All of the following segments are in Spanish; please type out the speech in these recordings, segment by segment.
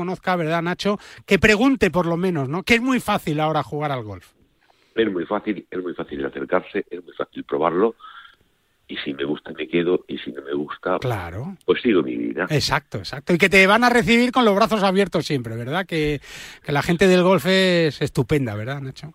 conozca, ¿verdad, Nacho? Que pregunte por lo menos, ¿no? Que es muy fácil ahora jugar al golf. Es muy fácil, es muy fácil acercarse, es muy fácil probarlo. Y si me gusta me quedo. Y si no me gusta claro. pues sigo mi vida. Exacto exacto. Y que te van a recibir con los brazos abiertos siempre verdad que, que la gente del golf es estupenda verdad Nacho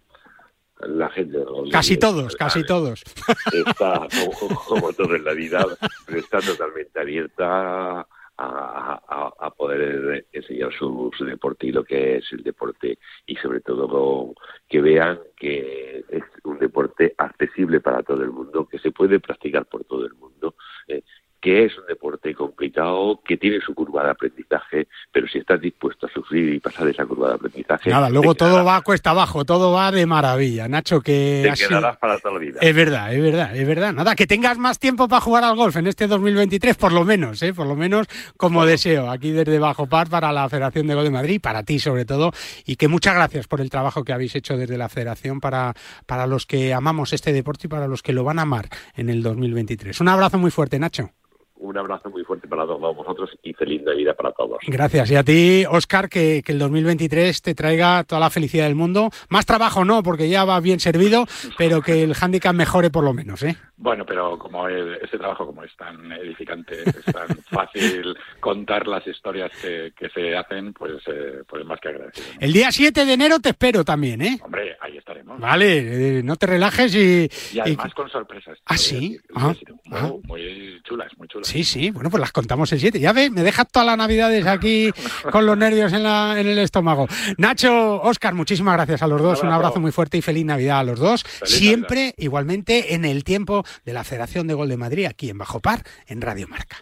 la gente del golf casi todos casi todos. está como, como todo en la vida está totalmente abierta a, poder enseñar su, deporte y lo que es el deporte. Y sobre todo que vean que es un deporte accesible para todo el mundo, que se puede practicar por todo el mundo, eh, que es un deporte complicado, que tiene su curva de aprendizaje, pero si estás dispuesto a sufrir y pasar esa curva de aprendizaje... Nada, luego todo va cuesta abajo, todo va de maravilla, Nacho, que... Te quedarás para toda la vida. Es verdad, es verdad, es verdad. Nada, que tengas más tiempo para jugar al golf en este 2023, por lo menos, ¿eh? por lo menos como deseo, aquí desde Bajo Par para la Federación de Golf de Madrid, para ti sobre todo, y que muchas gracias por el trabajo que habéis hecho desde la Federación para, para los que amamos este deporte y para los que lo van a amar en el 2023. Un abrazo muy fuerte, Nacho un abrazo muy fuerte para todos vosotros y feliz Navidad para todos. Gracias. Y a ti, Oscar, que, el 2023 te traiga toda la felicidad del mundo. Más trabajo no, porque ya va bien servido, pero que el handicap mejore por lo menos, ¿eh? Bueno, pero como ese trabajo como es tan edificante, es tan fácil contar las historias que, se hacen, pues, eh, pues más que agradecido. El día 7 de enero te espero también, ¿eh? Hombre, ahí estaremos. Vale, eh, no te relajes y... Y además con sorpresas. ¿Ah, sí? Ah, ah. Muy chulas, muy chulas. Sí, sí, bueno, pues las contamos el 7. Ya ves, me dejas todas las navidades aquí con los nervios en, la, en el estómago. Nacho, Oscar, muchísimas gracias a los dos. Un abrazo, muy fuerte y feliz Navidad a los dos. Siempre, igualmente, en el tiempo de la Federación de Gol de Madrid, aquí en Bajo Par, en Radio Marca.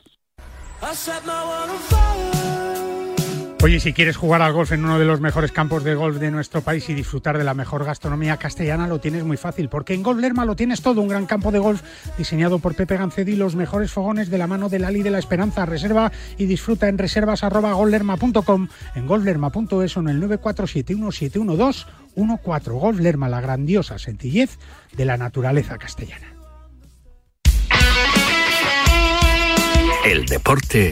Oye, si quieres jugar al golf en uno de los mejores campos de golf de nuestro país y disfrutar de la mejor gastronomía castellana, lo tienes muy fácil, porque en Golf Lerma lo tienes todo, un gran campo de golf diseñado por Pepe Gancedi, los mejores fogones de la mano del Ali de la Esperanza. Reserva y disfruta en reservas@golflerma.com, en golflerma.es o en el 947171214. Golf Lerma, la grandiosa sencillez de la naturaleza castellana. El deporte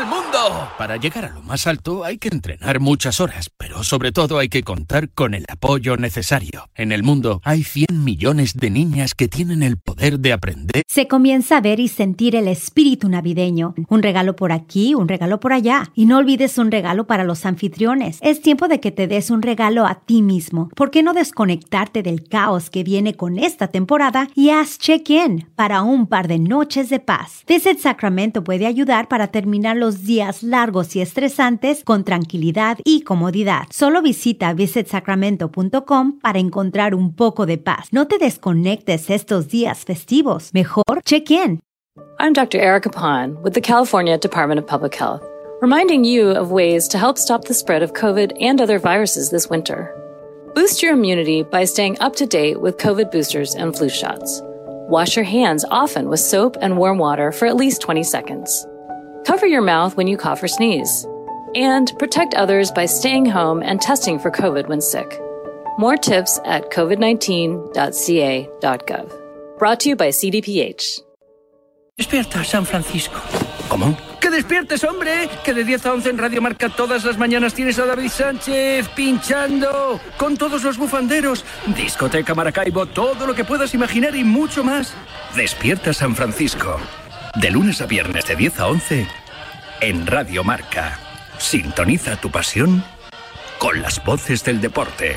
del mundo. Para llegar a lo más alto hay que entrenar muchas horas, pero sobre todo hay que contar con el apoyo necesario. En el mundo hay 100 millones de niñas que tienen el poder de aprender. Se comienza a ver y sentir el espíritu navideño. Un regalo por aquí, un regalo por allá. Y no olvides un regalo para los anfitriones. Es tiempo de que te des un regalo a ti mismo. ¿Por qué no desconectarte del caos que viene con esta temporada y haz check-in para un par de noches de paz? Visit Sacramento puede ayudar para terminar los días largos y estresantes con tranquilidad y comodidad. Solo visita visitsacramento.com para encontrar un poco de paz. No te desconectes estos días festivos. Mejor check in. I'm Dr. Erica Pond with the California Department of Public Health, reminding you of ways to help stop the spread of COVID and other viruses this winter. Boost your immunity by staying up to date with COVID boosters and flu shots. Wash your hands often with soap and warm water for at least 20 seconds. Cover your mouth when you cough or sneeze. And protect others by staying home and testing for COVID when sick. More tips at covid19.ca.gov. Brought to you by CDPH. Despierta, San Francisco. ¿Cómo? ¡Que despiertes, hombre! Que de 10 a 11 en Radio Marca todas las mañanas tienes a David Sánchez pinchando con todos los bufanderos. Discoteca Maracaibo, todo lo que puedas imaginar y mucho más. Despierta San Francisco. De lunes a viernes de 10 a 11 en Radio Marca. Sintoniza tu pasión con las voces del deporte.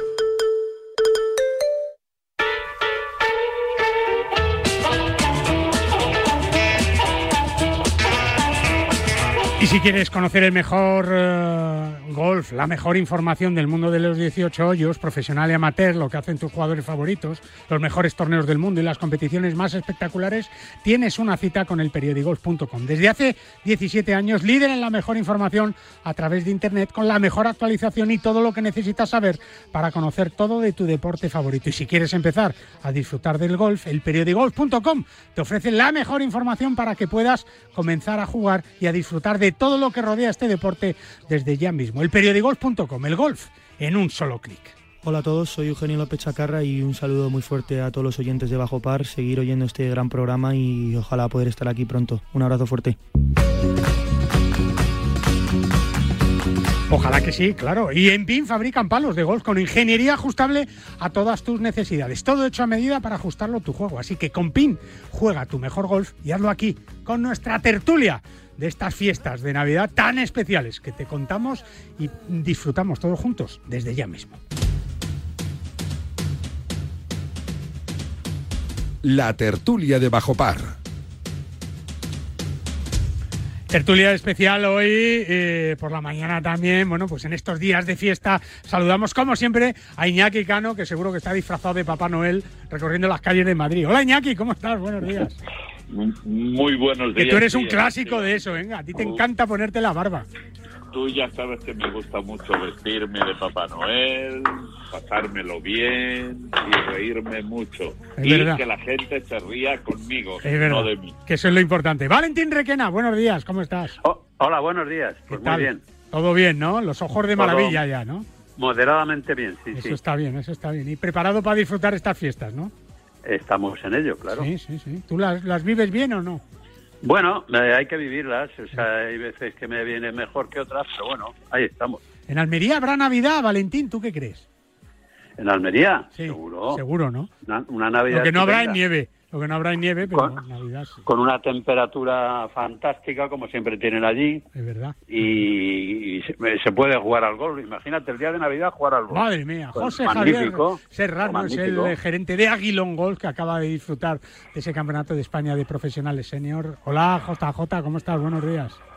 si quieres conocer el mejor eh, golf, la mejor información del mundo de los 18 hoyos, profesional y amateur, lo que hacen tus jugadores favoritos, los mejores torneos del mundo y las competiciones más espectaculares, tienes una cita con el periodigolf.com. Desde hace 17 años, líder en la mejor información a través de Internet, con la mejor actualización y todo lo que necesitas saber para conocer todo de tu deporte favorito. Y si quieres empezar a disfrutar del golf, el periodigolf.com te ofrece la mejor información para que puedas comenzar a jugar y a disfrutar de todo lo que rodea este deporte desde ya mismo. El periodigolf.com, el golf en un solo clic. Hola a todos, soy Eugenio López Chacarra y un saludo muy fuerte a todos los oyentes de Bajo Par, seguir oyendo este gran programa y ojalá poder estar aquí pronto. Un abrazo fuerte. Ojalá que sí, claro. Y en PIN fabrican palos de golf con ingeniería ajustable a todas tus necesidades. Todo hecho a medida para ajustarlo a tu juego. Así que con PIN juega tu mejor golf y hazlo aquí, con nuestra tertulia de estas fiestas de Navidad tan especiales que te contamos y disfrutamos todos juntos desde ya mismo. La tertulia de Bajo Par. Tertulia especial hoy eh, por la mañana también. Bueno, pues en estos días de fiesta saludamos como siempre a Iñaki Cano, que seguro que está disfrazado de Papá Noel recorriendo las calles de Madrid. Hola Iñaki, ¿cómo estás? Buenos días. Muy buenos días. Que tú eres un clásico de eso, venga. A ti te encanta ponerte la barba. Tú ya sabes que me gusta mucho vestirme de Papá Noel, pasármelo bien y reírme mucho. Es y verdad. que la gente se ría conmigo, Es verdad. no de mí. Que eso es lo importante. Valentín Requena, buenos días, ¿cómo estás? Hola, buenos días. Pues ¿Qué muy tal? bien. Todo bien, ¿no? Los ojos de Todo maravilla ya, ¿no? Moderadamente bien, sí, Eso sí. está bien, eso está bien. Y preparado para disfrutar estas fiestas, ¿no? Estamos en ello, claro. Sí, sí, sí. ¿Tú las, las vives bien o no? Bueno, eh, hay que vivirlas. O sea, hay veces que me viene mejor que otras, pero bueno, ahí estamos. En Almería habrá Navidad, Valentín, ¿tú qué crees? En Almería, Sí, seguro. Seguro, ¿no? Una, una Navidad. Lo que no habrá nieve. Lo que no habrá nieve, pero Navidad sí. Con una temperatura fantástica, como siempre tienen allí. Es verdad. Y, y se, se puede jugar al golf. Imagínate el día de Navidad jugar al golf. Madre mía, Pues José magnífico, Javier Serrano es el gerente de Aguilón Golf que acaba de disfrutar de ese campeonato de España de profesionales senior. Hola, JJ, ¿cómo estás? Buenos días.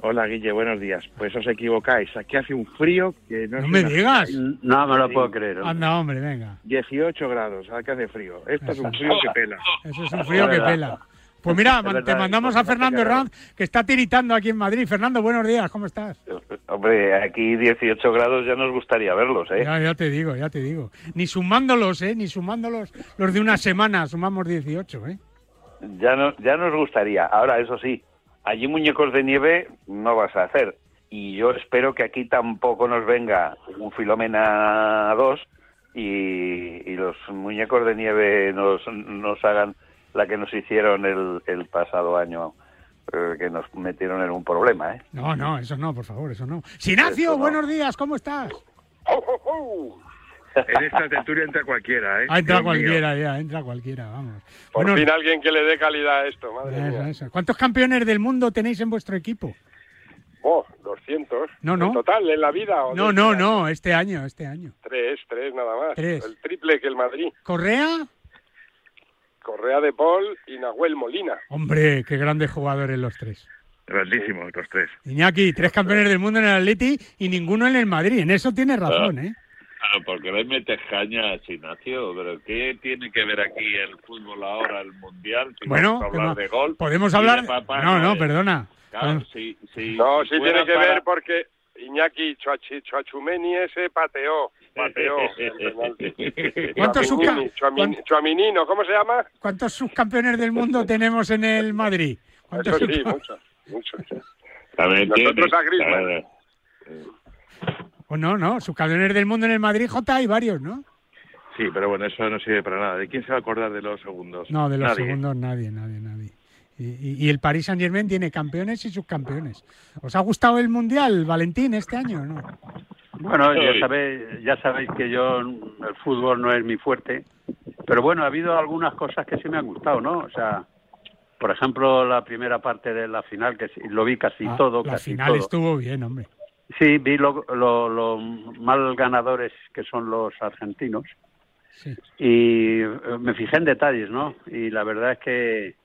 Hola Guille, buenos días. Pues os equivocáis. Aquí hace un frío que no No me digas. No me lo puedo creer. hombre. Anda, hombre, venga. 18 grados, que hace frío. Esto es un frío que pela. Eso es un frío que pela. Pues mira, te mandamos a Fernando Herranz, que está tiritando aquí en Madrid. Fernando, buenos días, ¿cómo estás? Hombre, aquí 18 grados ya nos gustaría verlos, ¿eh? Ya, ya te digo, ya te digo. Ni sumándolos, ¿eh? Ni sumándolos los de una semana, sumamos 18, ¿eh? Ya, no, ya nos gustaría. Ahora, eso sí, allí muñecos de nieve no vas a hacer. Y yo espero que aquí tampoco nos venga un Filomena 2 y, y los muñecos de nieve nos, nos hagan la que nos hicieron el, el pasado año, eh, que nos metieron en un problema, ¿eh? No, no, eso no, por favor, eso no. Sinacio, Eso no. buenos días, ¿cómo estás? En esta tertulia entra cualquiera, ¿eh? Ah, entra Dios mío. cualquiera, ya, entra cualquiera, vamos. Por Bueno, fin alguien que le dé calidad a esto, madre eso, mía. eso. ¿Cuántos campeones del mundo tenéis en vuestro equipo? Oh, 200. No, no. ¿En total, en la vida? o No, no, este no, este año, este año. año? Tres, tres nada más. Tres. El triple que el Madrid. Correa, Correa de Paul y Nahuel Molina. hombre, qué grandes jugadores los tres. Grandísimos los tres. Iñaki, tres campeones del mundo en el Atleti y ninguno en el Madrid. En eso tienes razón, ¿eh? Claro, porque le metes caña a Ignacio, pero ¿qué tiene que ver aquí el fútbol ahora, el mundial? Si Bueno, hablar de gol. podemos hablar... de Papá No, no, perdona. Claro, si, si, No, si sí tiene que para- ver porque Iñaki Chuachumeni ese pateó. Pateó. ¿Cuántos Chuaminino, ¿cómo se llama? ¿Cuántos subcampeones del mundo tenemos en el Madrid? ¿Cuántos Eso sí, muchos. muchos. También Nosotros a Griezmann. Pues no, no, subcampeones del mundo en el Madrid, J, hay varios, ¿no? Sí, pero bueno, eso no sirve para nada. ¿De quién se va a acordar de los segundos? No, de los Nadie. segundos nadie, nadie, nadie. Y, y el Paris Saint Germain tiene campeones y subcampeones. ¿Os ha gustado el Mundial, Valentín, este año o no? Bueno, ya sabéis, ya sabéis que yo el fútbol no es mi fuerte, pero bueno, ha habido algunas cosas que sí me han gustado, ¿no? O sea, por ejemplo, la primera parte de la final, que sí- lo vi casi Ah, todo. la casi final todo. estuvo bien, hombre. Sí, vi lo, lo, lo mal ganadores que son los argentinos Sí. y eh, me fijé en detalles, ¿no? Y la verdad es que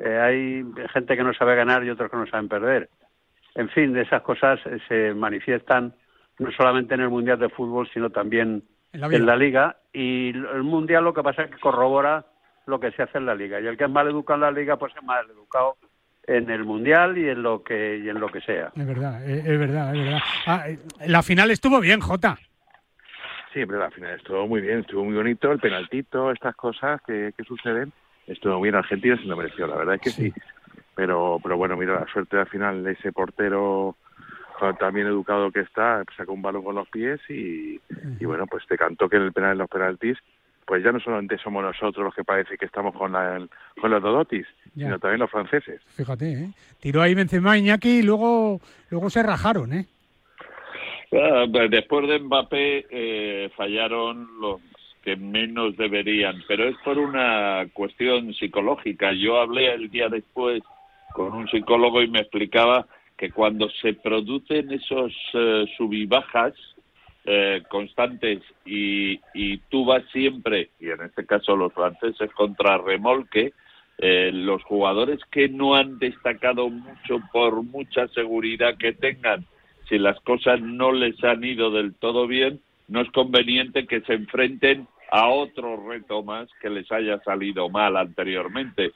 eh, hay gente que no sabe ganar y otros que no saben perder. En fin, esas cosas eh, se manifiestan no solamente en el Mundial de Fútbol, sino también En la en la Liga. Y el Mundial lo que pasa es que corrobora lo que se hace en la Liga. Y el que es mal educado en la Liga, pues es mal educado en el Mundial y en lo que, y en lo que sea. Es verdad, es, es verdad, es verdad. Ah, eh, la final estuvo bien, Jota. Sí, pero al final estuvo muy bien, estuvo muy bonito, el penaltito, estas cosas que, que suceden, estuvo bien Argentina, se lo mereció, la verdad es que sí. Pero, pero bueno, mira, la suerte al final de ese portero tan bien educado que está, sacó un balón con los pies y, y bueno, pues te cantó que en el penal en los penaltis, pues ya no solamente somos nosotros los que parece que estamos con, la, con los Dodotis, Ya. sino también los franceses. Fíjate, ¿eh? Tiró ahí Benzema Iñaki y luego, luego se rajaron, ¿eh? Ah, pues Después de Mbappé eh, fallaron los que menos deberían, pero es por una cuestión psicológica. Yo hablé el día después con un psicólogo y me explicaba que cuando se producen esos eh, sub y bajas eh, constantes y, y tú vas siempre, y en este caso los franceses, contra remolque, eh, los jugadores que no han destacado mucho por mucha seguridad que tengan, si las cosas no les han ido del todo bien, no es conveniente que se enfrenten a otro reto más que les haya salido mal anteriormente.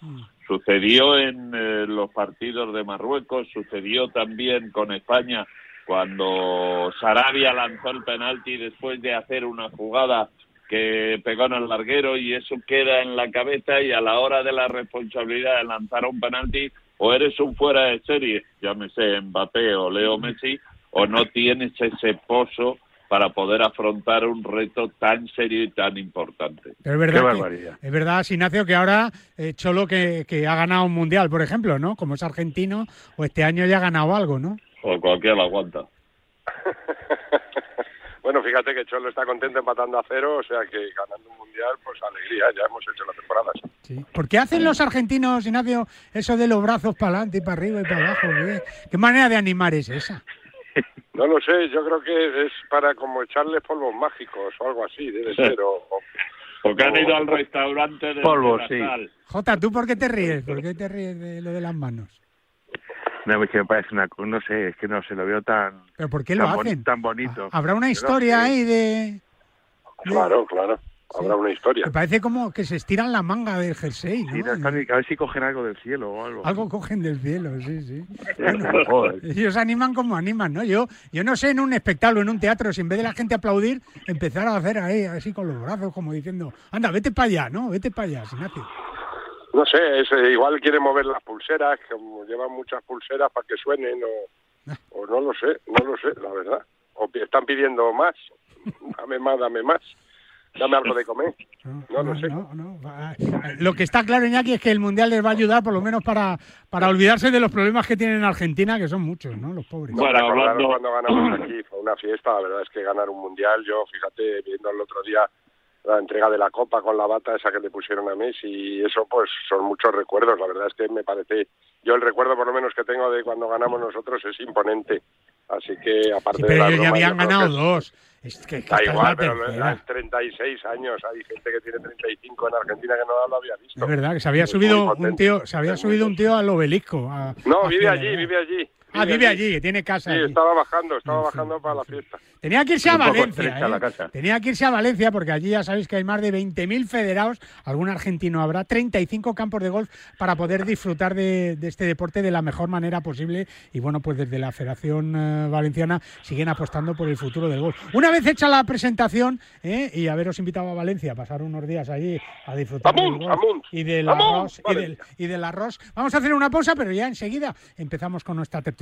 Sucedió en eh, los partidos de Marruecos, sucedió también con España cuando Sarabia lanzó el penalti después de hacer una jugada que pegó en el larguero y eso queda en la cabeza y a la hora de la responsabilidad de lanzar un penalti o eres un fuera de serie, llámese Mbappé o Leo Messi, o no tienes ese pozo para poder afrontar un reto tan serio y tan importante. Pero es verdad, que- es verdad, Ignacio, que ahora eh, Cholo que, que ha ganado un mundial, por ejemplo, ¿no? Como es argentino, o este año ya ha ganado algo, ¿no? O cualquiera lo aguanta. Bueno, fíjate que Cholo está contento empatando a cero, o sea que ganando un mundial, pues alegría, ya hemos hecho la temporada. ¿Por qué hacen los argentinos, Ignacio, eso de los brazos para adelante y para arriba y para abajo? ¿Qué, qué manera de animar es esa? No lo sé, yo creo que es para como echarle polvos mágicos o algo así, debe ser. O, o- Porque han ido al restaurante de Polvo, de la sí. Jota, ¿tú por qué te ríes? ¿Por qué te ríes de lo de las manos? No, es que me parece una no sé, es que no se lo veo tan ¿Pero por qué lo tan, boni- hacen? tan bonito. ¿Habrá una no historia ahí de...? Claro, claro, habrá una historia. Me parece como que se estiran la manga del jersey, ¿no? Sí, no, están- a ver si cogen algo del cielo o algo. Algo cogen del cielo, sí, sí. Joder. Ellos animan como animan, ¿no? Yo, yo no sé en un espectáculo, en un teatro, si en vez de la gente aplaudir, empezar a hacer ahí, así con los brazos, como diciendo, anda, vete para allá, ¿no? Vete para allá, Ignacio. No sé, es, eh, igual quiere mover las pulseras, como llevan muchas pulseras para que suenen, o, o no lo sé, no lo sé, la verdad. O están pidiendo más, dame más, dame más, dame algo de comer, no lo sé. Lo que está claro, Iñaki, es que el Mundial les va a ayudar por lo menos para, para olvidarse de los problemas que tienen en Argentina, que son muchos, ¿no? Los pobres. No, recordaros cuando ganamos aquí, fue una fiesta, la verdad es que ganar un mundial, yo fíjate, viendo el otro día la entrega de la copa con la bata esa que le pusieron a Messi y eso pues son muchos recuerdos, la verdad es que me parece, yo el recuerdo por lo menos que tengo de cuando ganamos nosotros es imponente, así que aparte Sí, de pero la ellos ya habían ganado que- dos. Es que, que Da igual, pero hay 36 años, hay gente que tiene 35 en Argentina que no lo había visto. Es verdad que se había subido un tío, se había subido un tío al obelisco. a- No, a vive allí, vive allí. Ah, vive allí, que tiene casa. Sí, allí. estaba bajando, estaba bajando para la fiesta. Tenía que irse a Valencia. ¿eh? la casa. Tenía que irse a Valencia porque allí ya sabéis que hay más de 20.000 federados, algún argentino habrá, 35 campos de golf para poder disfrutar de, de este deporte de la mejor manera posible. Y bueno, pues desde la Federación eh, Valenciana siguen apostando por el futuro del golf. Una vez hecha la presentación ¿eh? y haberos invitado a Valencia a pasar unos días allí a disfrutar del golf y del arroz y del, y del arroz. Vamos a hacer una pausa, pero ya enseguida empezamos con nuestra tertulia.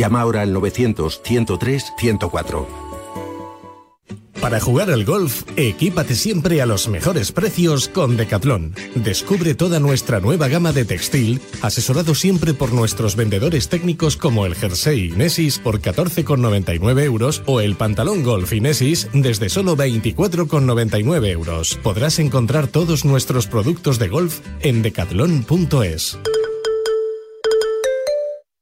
Llama ahora al 900 103 104. Para jugar al golf, equípate siempre a los mejores precios con Decathlon. Descubre toda nuestra nueva gama de textil, asesorado siempre por nuestros vendedores técnicos como el jersey Inesis por 14,99 euros o el pantalón golf Inesis desde solo 24,99 euros. Podrás encontrar todos nuestros productos de golf en decathlon.es.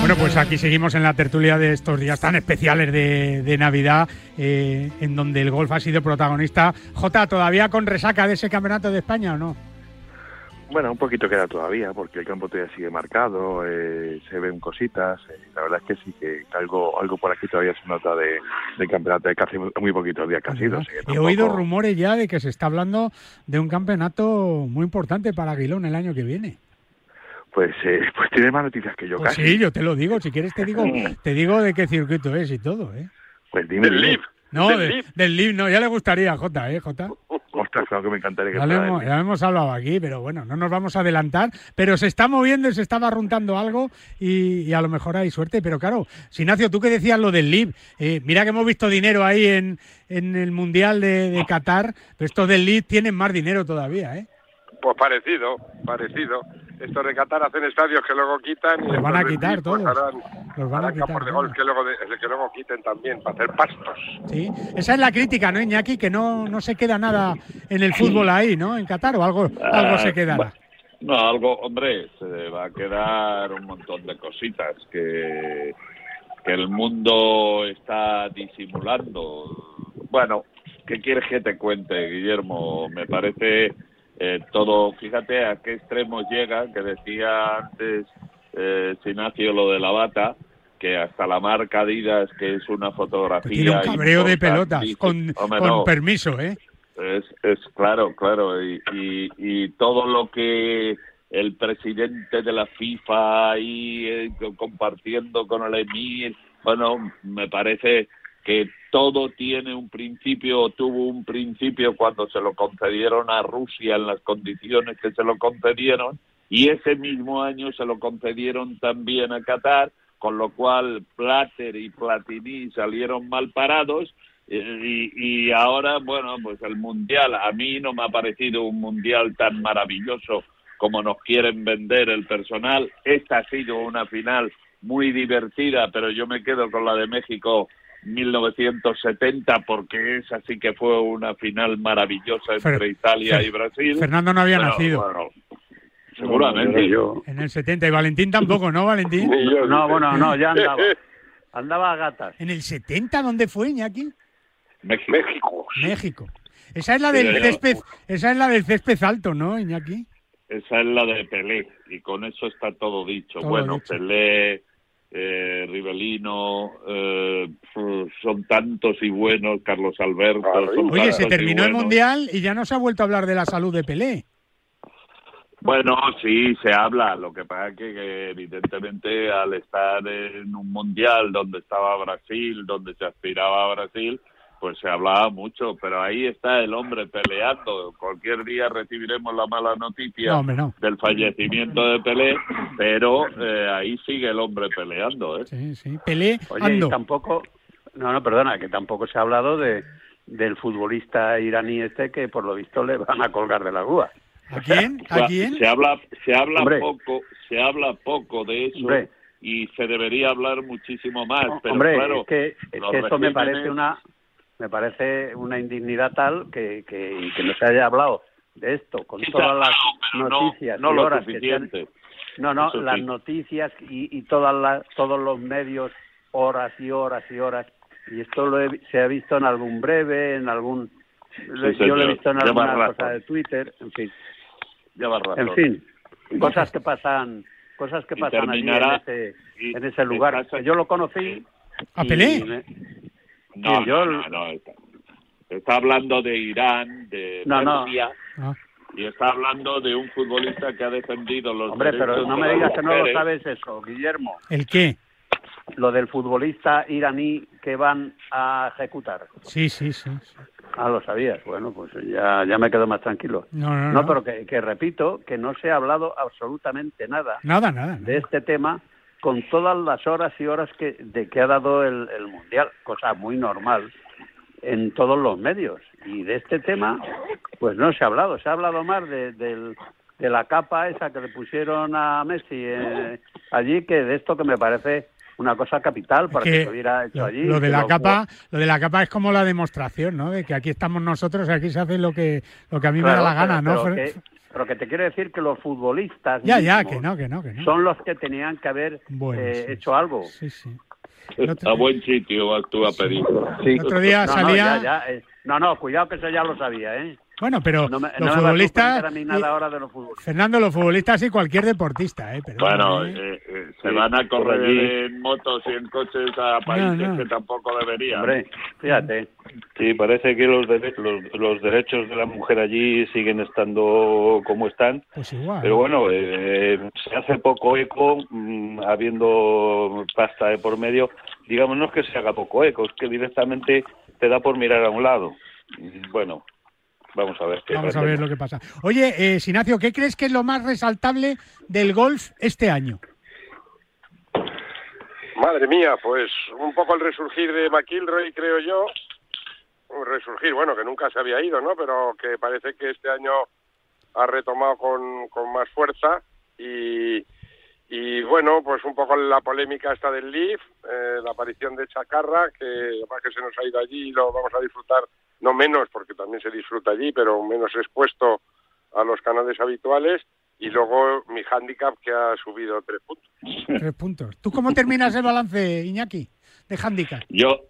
Bueno, pues aquí seguimos en la tertulia de estos días tan especiales de, Navidad, eh, en donde el golf ha sido protagonista. Jota, ¿todavía con resaca de ese campeonato de España o no? Bueno, un poquito queda todavía, porque el campo todavía sigue marcado, eh, se ven cositas. eh, la verdad es que sí, que algo algo por aquí todavía se nota de, del campeonato, de casi muy, poquitos días que ha sido. He oído rumores ya de que se está hablando de un campeonato muy importante para Aguilón el año que viene. Pues, eh, pues tiene más noticias que yo Pues casi. sí, yo te lo digo, si quieres te digo, te digo de qué circuito es y todo, ¿eh? Pues dime. dime. No, Del de- Leaf. del Leaf no, ya le gustaría Jota, ¿eh, Jota? Ostras, claro que me encantaría que Ya, lo hemos, ya hemos hablado aquí, pero bueno, no nos vamos a adelantar. Pero se está moviendo, se está barruntando algo y, y a lo mejor hay suerte. Pero claro, Sinacio, tú que decías lo del LIB, eh, mira que hemos visto dinero ahí en, en el Mundial de, de Qatar, pero estos del LIB tienen más dinero todavía, ¿eh? Pues parecido, parecido. Estos de Qatar hacen estadios que luego quitan y Los van a quitar todos. harán, Los van a quitar de todos. golf que luego, de- que luego quiten también para hacer pastos. Sí, esa es la crítica, ¿no, Iñaki? Que no, no se queda nada en el fútbol ahí, ¿no? En Qatar o algo, algo se quedará. No, algo, hombre, se va a quedar un montón de cositas que, que el mundo está disimulando. Bueno, ¿qué quieres que te cuente, Guillermo? Me parece eh, todo, fíjate a qué extremos llega, que decía antes eh, Sinacio lo de la bata, que hasta la marca Adidas, que es una fotografía... Tiene un cabreo de pelotas, con, Hombre, con no. permiso, ¿eh? Es, es claro, claro, y, y, y todo lo que el presidente de la FIFA ahí eh, co- compartiendo con el emir, bueno, me parece que todo tiene un principio, tuvo un principio cuando se lo concedieron a Rusia en las condiciones que se lo concedieron, y ese mismo año se lo concedieron también a Qatar, con lo cual Plater y Platini salieron mal parados, eh, y, y ahora, bueno, pues el Mundial, a mí no me ha parecido un Mundial tan maravilloso como nos quieren vender el personal. Esta ha sido una final muy divertida, pero yo me quedo con la de México 1970 porque esa sí que fue una final maravillosa entre Fer- Italia Fer- y Brasil. Fernando no había nacido. bueno, seguramente. En el 70. Y Valentín tampoco, ¿no, Valentín? No, bueno, no, ya andaba. Andaba a gatas. ¿En el 70 dónde fue, Iñaki? México. México. Esa es la del césped, esa es la del césped alto, ¿no, Iñaki? Esa es la de Pelé, y con eso está todo dicho. Todo bueno, dicho. Pelé, eh, Rivelino, eh, son tantos y buenos, Carlos Alberto. son Oye, se terminó el mundial y ya no se ha vuelto a hablar de la salud de Pelé. Bueno, sí, se habla. Lo que pasa es que, que evidentemente al estar en un mundial donde estaba Brasil, donde se aspiraba a Brasil, pues se hablaba mucho. Pero ahí está el hombre peleando. Cualquier día recibiremos la mala noticia No, hombre, no. del fallecimiento de Pelé, pero eh, ahí sigue el hombre peleando. ¿eh? Sí, sí. Pelé, Oye, ando. y tampoco, no, no, perdona, que tampoco se ha hablado de del futbolista iraní este que por lo visto le van a colgar de la grúa. ¿A quién? Sea, Se habla, se habla Hombre. poco, se habla poco de eso Hombre. y se debería hablar muchísimo más. Pero Hombre, claro, es que, es los que esto me parece una me parece una indignidad tal que, que, que no se haya hablado de esto con Sí todas las no- noticias no y lo horas que han- no no Eso las sí. noticias y, y todas las todos los medios horas y horas y horas y esto lo he- se ha visto en algún breve en algún lo- yo lo he visto en Lleva alguna razón. cosa de Twitter en fin Lleva razón. en fin cosas que pasan cosas que Y pasan allí en ese, y en ese lugar yo lo conocí ¿A Pelé? No, Sí, yo- no, no, está, está hablando de Irán, de No. Persia, Ah. y está hablando de un futbolista que ha defendido los Hombre, pero no de me digas que no lo sabes eso, Guillermo. ¿El qué? Lo del futbolista iraní que van a ejecutar. Sí, sí, sí. sí. Ah, lo sabías. Bueno, pues ya, ya me quedo más tranquilo. No, no, No, no. pero que, que repito que no se ha hablado absolutamente nada Nada, nada. de este tema con todas las horas y horas que de que ha dado el, el mundial, cosa muy normal en todos los medios. Y de este tema, pues no se ha hablado. Se ha hablado más de, del- de la capa esa que le pusieron a Messi eh, allí que de esto que me parece una cosa capital para que, que se hubiera hecho Lo, allí. lo de la lo- capa, lo de la capa es como la demostración, ¿no? De que aquí estamos nosotros y aquí se hace lo que lo que a mí me da la gana, pero- ¿no? Pero pero que te quiero decir que los futbolistas Ya, ya, que no, que no, que no. son los que tenían que haber Bueno, eh, sí, hecho algo. Sí, sí. A buen sitio vas tú a pedir. El otro día no, salía- No, ya, ya, eh, no, no, cuidado que eso ya lo sabía, ¿eh? Bueno, pero No me, los no me va a futbolistas, sorprender a mí nada ahora de los futbolistas. Fernando, los futbolistas y cualquier deportista, ¿eh? Pero, Bueno, ¿eh? eh, eh, se Sí, van a correr allí. en motos y en coches a países no. que tampoco deberían. Hombre, fíjate. Sí, parece que los, dere- los, los derechos de la mujer allí siguen estando como están. Pues igual. Pero bueno, eh, se hace poco eco, mm, habiendo pasta de por medio. Digamos, no es que se haga poco eco, es que directamente te da por mirar a un lado. Mm, Bueno, vamos a ver qué Vamos a pasa. ver lo que pasa. Oye, eh, Sinacio, ¿qué crees que es lo más resaltable del golf este año? Madre mía, pues un poco el resurgir de McIlroy, creo yo. Un resurgir, bueno, que nunca se había ido, ¿no? Pero que parece que este año ha retomado con, con más fuerza y, y bueno, pues un poco la polémica esta del Leaf, eh, la aparición de Chacarra, que además que se nos ha ido allí y lo vamos a disfrutar, no menos, porque también se disfruta allí, pero menos expuesto a los canales habituales. Y luego mi handicap que ha subido tres puntos. Tres puntos. ¿Tú cómo terminas el balance, Iñaki, de handicap? Yo,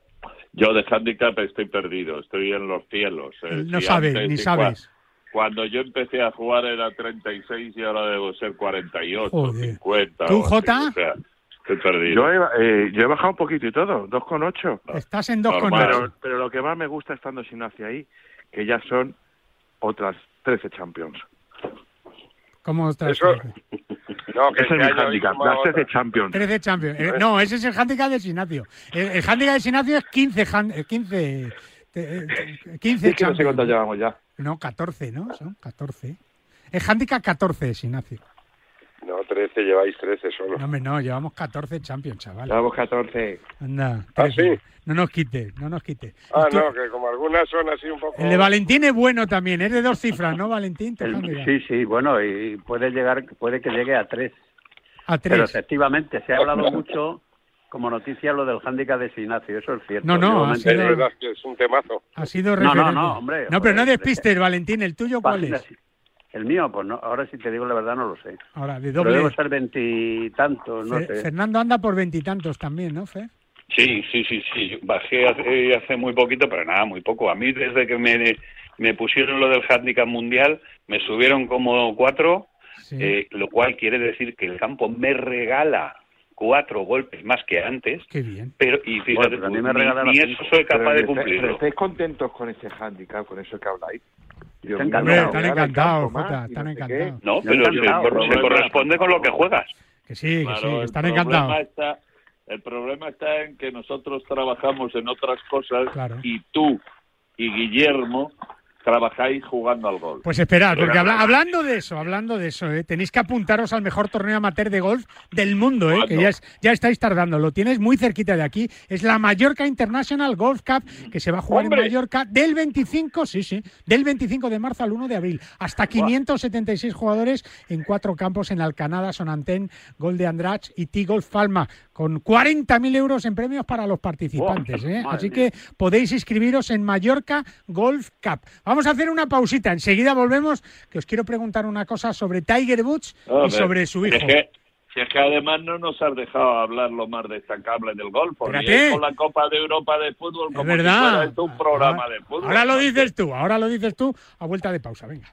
yo de handicap estoy perdido, estoy en los cielos. eh. No Si sabes, ni sabes. Cua- Cuando yo empecé a jugar era 36 y ahora debo ser 48, Joder. 50. ¿Tú, Jota? O sea, estoy perdido. Yo he, eh, yo he bajado un poquito y todo, 2,8. Estás en dos con Normal. ocho. Pero, pero lo que más me gusta estando sin hacia ahí, que ya son otras 13 Champions. ¿Cómo estás? Eso- No, que Ese es este mi handicap, las más 13 otra. Champions. 13 Champions. Eh, no, ese es el handicap del Sinacio. El, el handicap del Sinacio es 15, han- eh, 15, te- eh, 15 Es que no sé cuántos llevamos ya. No, 14, ¿no? Son 14. Es handicap 14, Sinacio. No, 13, lleváis 13 solo. No, hombre, no, llevamos 14 Champions, chaval. Llevamos 14. Anda, ¿Ah, 13. sí? No nos quites, no nos quites. Ah, no, que como algunas son así un poco... El de Valentín es bueno también, es de dos cifras, ¿no, Valentín? El- sí, sí, bueno, y puede llegar, puede que llegue a tres. A Pero tres. efectivamente, se ha hablado mucho como noticia lo del hándicap de Sinacio, eso es cierto. No, no, ha sido- verdad que es un temazo. Ha sido No, no, referente. no, hombre, No, pero no despistes, Valentín. ¿El tuyo cuál es? El mío, pues no, ahora si te digo la verdad no lo sé. Ahora, de Pero doble. debo ser veintitantos, no sé. Fernando anda por veintitantos también, ¿no, Fer? Sí, sí, sí, sí. Bajé hace, hace muy poquito, pero nada, muy poco. A mí desde que me me pusieron lo del handicap mundial, me subieron como cuatro, eh, lo cual quiere decir que el campo me regala cuatro golpes más que antes. Qué bien. Pero, y fíjate, Bueno, pero tú, me ni- eso soy capaz Pero de cumplirlo. Pero estáis contentos con ese handicap, con eso que habláis. Dios Están encantados, Jota, están encantados. No, pero se, se corresponde con lo que juegas. Que sí, que Claro, sí, el están problema encantados. Está, el problema está en que nosotros trabajamos en otras cosas Claro. y tú y Guillermo trabajáis jugando al golf. Pues esperad, porque habla- hablando de eso, hablando de eso, ¿eh? tenéis que apuntaros al mejor torneo amateur de golf del mundo, ¿eh? que ya, es- ya estáis tardando. Lo tienes muy cerquita de aquí. Es la Mallorca International Golf Cup que se va a jugar ¡Hombre! en Mallorca del 25, sí, sí, del 25 de marzo al 1 de abril. Hasta 576 jugadores en cuatro campos en Alcanada, Sonantén, Gol de Andrach y T-Golf Palma, con 40.000 euros en premios para los participantes. ¿eh? Así que podéis inscribiros en Mallorca Golf Cup. Vamos a hacer una pausita, enseguida volvemos, que os quiero preguntar una cosa sobre Tiger Woods y sobre su si hijo. Es que, si es que además no nos has dejado hablar lo más destacable del golf, porque es con la Copa de Europa de fútbol Es como si verdad. fuera esto un programa de fútbol. Ahora lo dices tú, ahora lo dices tú, a vuelta de pausa, venga.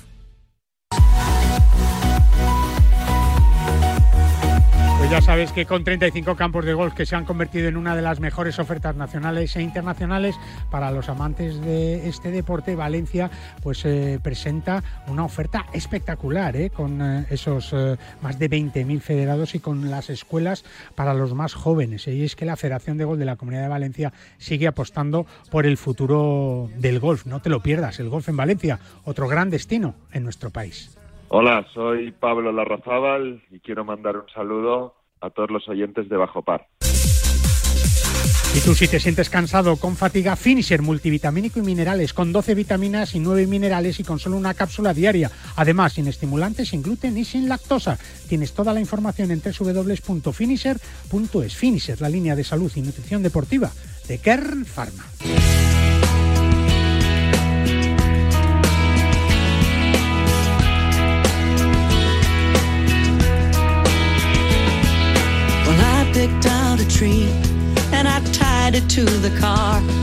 Ya sabes que con 35 campos de golf que se han convertido en una de las mejores ofertas nacionales e internacionales para los amantes de este deporte, Valencia pues eh, presenta una oferta espectacular, ¿eh? con eh, esos más de 20.000 federados y con las escuelas para los más jóvenes. Y es que la Federación de Golf de la Comunidad de Valencia sigue apostando por el futuro del golf. No te lo pierdas, el golf en Valencia, otro gran destino en nuestro país. Hola, soy Pablo Larrazábal y quiero mandar un saludo a todos los oyentes de Bajo Par. Y tú si te sientes cansado con fatiga, Finisher multivitamínico y minerales con 12 vitaminas y 9 minerales y con solo una cápsula diaria. Además, sin estimulantes, sin gluten y sin lactosa. Tienes toda la información en www.finisher.es. Finisher, la línea de salud y nutrición deportiva de Kern Pharma.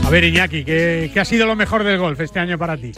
A ver, Iñaki, ¿qué, qué ha sido lo mejor del golf este año para ti?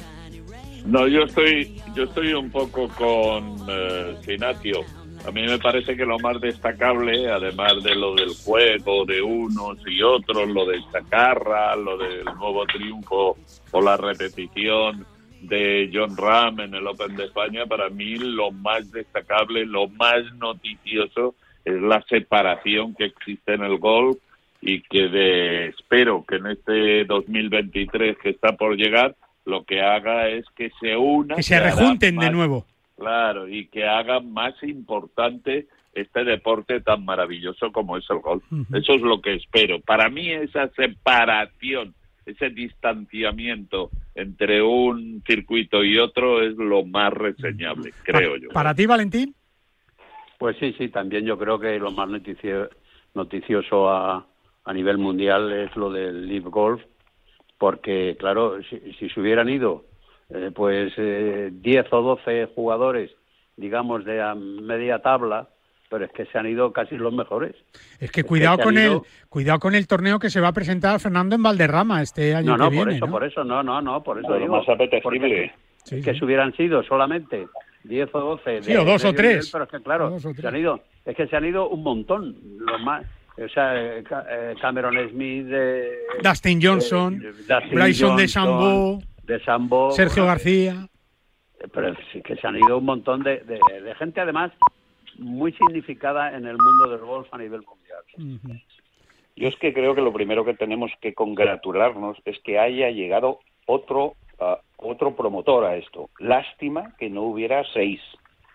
No, yo estoy, yo estoy un poco con eh, Sinatio. A mí me parece que lo más destacable, además de lo del juego de unos y otros, lo de Chacarra, lo del nuevo triunfo o la repetición de John Ram en el Open de España, para mí lo más destacable, lo más noticioso es la separación que existe en el golf y que de, espero que en este 2023 que está por llegar, lo que haga es que se una. Que se rejunten de más- nuevo. Claro, y que haga más importante este deporte tan maravilloso como es el golf. Eso es lo que espero. Para mí esa separación, ese distanciamiento entre un circuito y otro es lo más reseñable, creo yo. ¿Para ti, Valentín? Pues sí, sí, también yo creo que lo más noticio- noticioso a, a nivel mundial es lo del Live Golf, porque claro, si, si se hubieran ido eh, pues eh, 10 o 12 jugadores, digamos, de a media tabla, pero es que se han ido casi los mejores. Es que cuidado se han con el ido- cuidado con el torneo que se va a presentar Fernando en Valderrama este año No, no, que por viene, eso, ¿no? por eso, no, no, no, por eso Lo digo. más apetecible. Sí, que sí. si hubieran sido solamente 10 o 12 Sí, o dos o medio tres. nivel, pero es que claro, O o se han ido, es que se han ido un montón, los más, o sea, eh, eh, Cameron Smith, eh, Dustin Johnson, eh, Dustin Bryson de Johnson, Sambo, de Sambo, Sergio eh, García. pero sí que se han ido un montón de, de, de gente además muy significada en el mundo del golf a nivel mundial. Yo es que creo que lo primero que tenemos que congratularnos es que haya llegado otro ah, otro promotor a esto. Lástima que no hubiera seis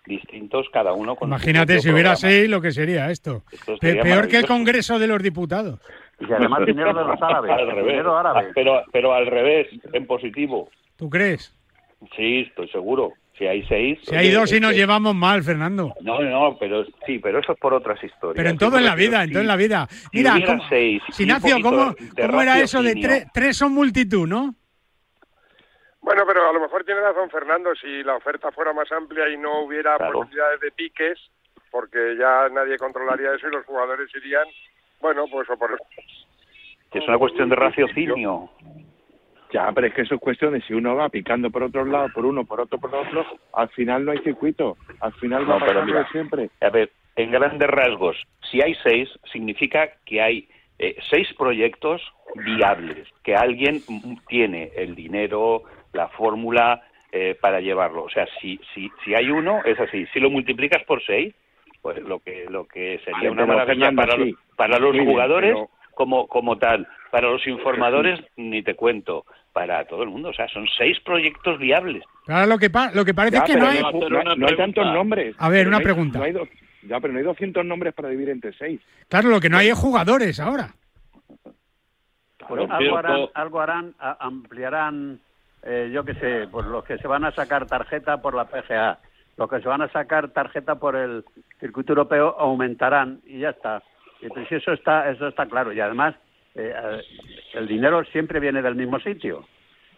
distintos cada uno con Imagínate si hubiera seis lo que sería esto. Esto peor que el. Congreso de los Diputados. Y además dinero de los árabes, Al revés. dinero árabe. Ah, Pero, pero al revés, en positivo. ¿Tú crees? Sí, estoy seguro. Si hay seis. Si hay oye, dos y nos que- llevamos mal, Fernando. No, no, pero sí, pero eso es por otras historias. Pero en todo en la vida, en si- todo en la vida. si Mira, hubiera ¿cómo- seis y un Sinacio, poquito ¿cómo, cómo era eso de raciocinio. tre- tres son multitud, no? Bueno, pero a lo mejor tiene razón Fernando, si la oferta fuera más amplia y no hubiera Claro. posibilidades de piques, porque ya nadie controlaría eso y los jugadores irían, bueno, pues o por... Que es una cuestión de raciocinio. Ya, pero es que eso es cuestión de si uno va picando por otro lado, por uno, por otro, por otro, al final no hay circuito, al final va No, pero mira, siempre. A ver, en grandes rasgos, si hay seis, significa que hay eh, seis proyectos viables, que alguien mm, tiene el dinero, la fórmula eh, para llevarlo. O sea, si, si, si hay uno, es así. Si lo multiplicas por seis, pues lo que, lo que sería Vale, una maravilla Fernando, para, sí. los, para los jugadores pero- como, como tal. Para los informadores, ni te cuento. Para todo el mundo. O sea, son seis proyectos viables. Claro, lo que, pa- lo que parece Ya, es que no hay... no, hay tantos nombres. A ver, una no hay- pregunta. no hay do- ya, pero no hay 200 nombres para dividir entre seis. Claro, lo que no hay es jugadores ahora. Pues algo harán, algo harán, a- ampliarán, eh, yo qué sé, pues los que se van a sacar tarjeta por la PGA, los que se van a sacar tarjeta por el circuito europeo aumentarán y ya está. Y pues eso está, eso está claro. Y además, eh, el dinero siempre viene del mismo sitio.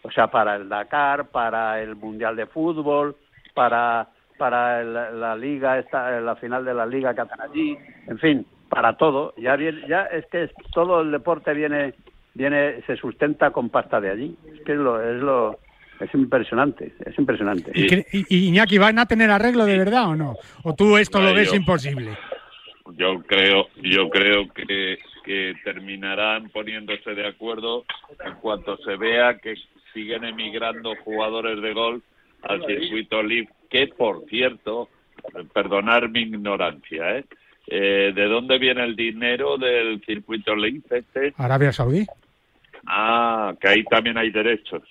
O sea, para el Dakar, para el Mundial de Fútbol, para para el- la liga, esta, la final de la liga que hacen allí, en fin, para todo. Ya viene, ya es que todo el deporte viene viene se sustenta con pasta de allí. Es que es lo es lo es impresionante, es impresionante. ¿Y, cre- y- y Iñaki, ¿van a tener arreglo de verdad o no? ¿O tú esto lo ves yo- imposible? Yo creo, yo creo que, que terminarán poniéndose de acuerdo en cuanto se vea que siguen emigrando jugadores de golf al circuito LIV, que por cierto, perdonar mi ignorancia, ¿eh? Eh, ¿De dónde viene el dinero del circuito LIV este? Arabia Saudí. Ah, que ahí también hay derechos.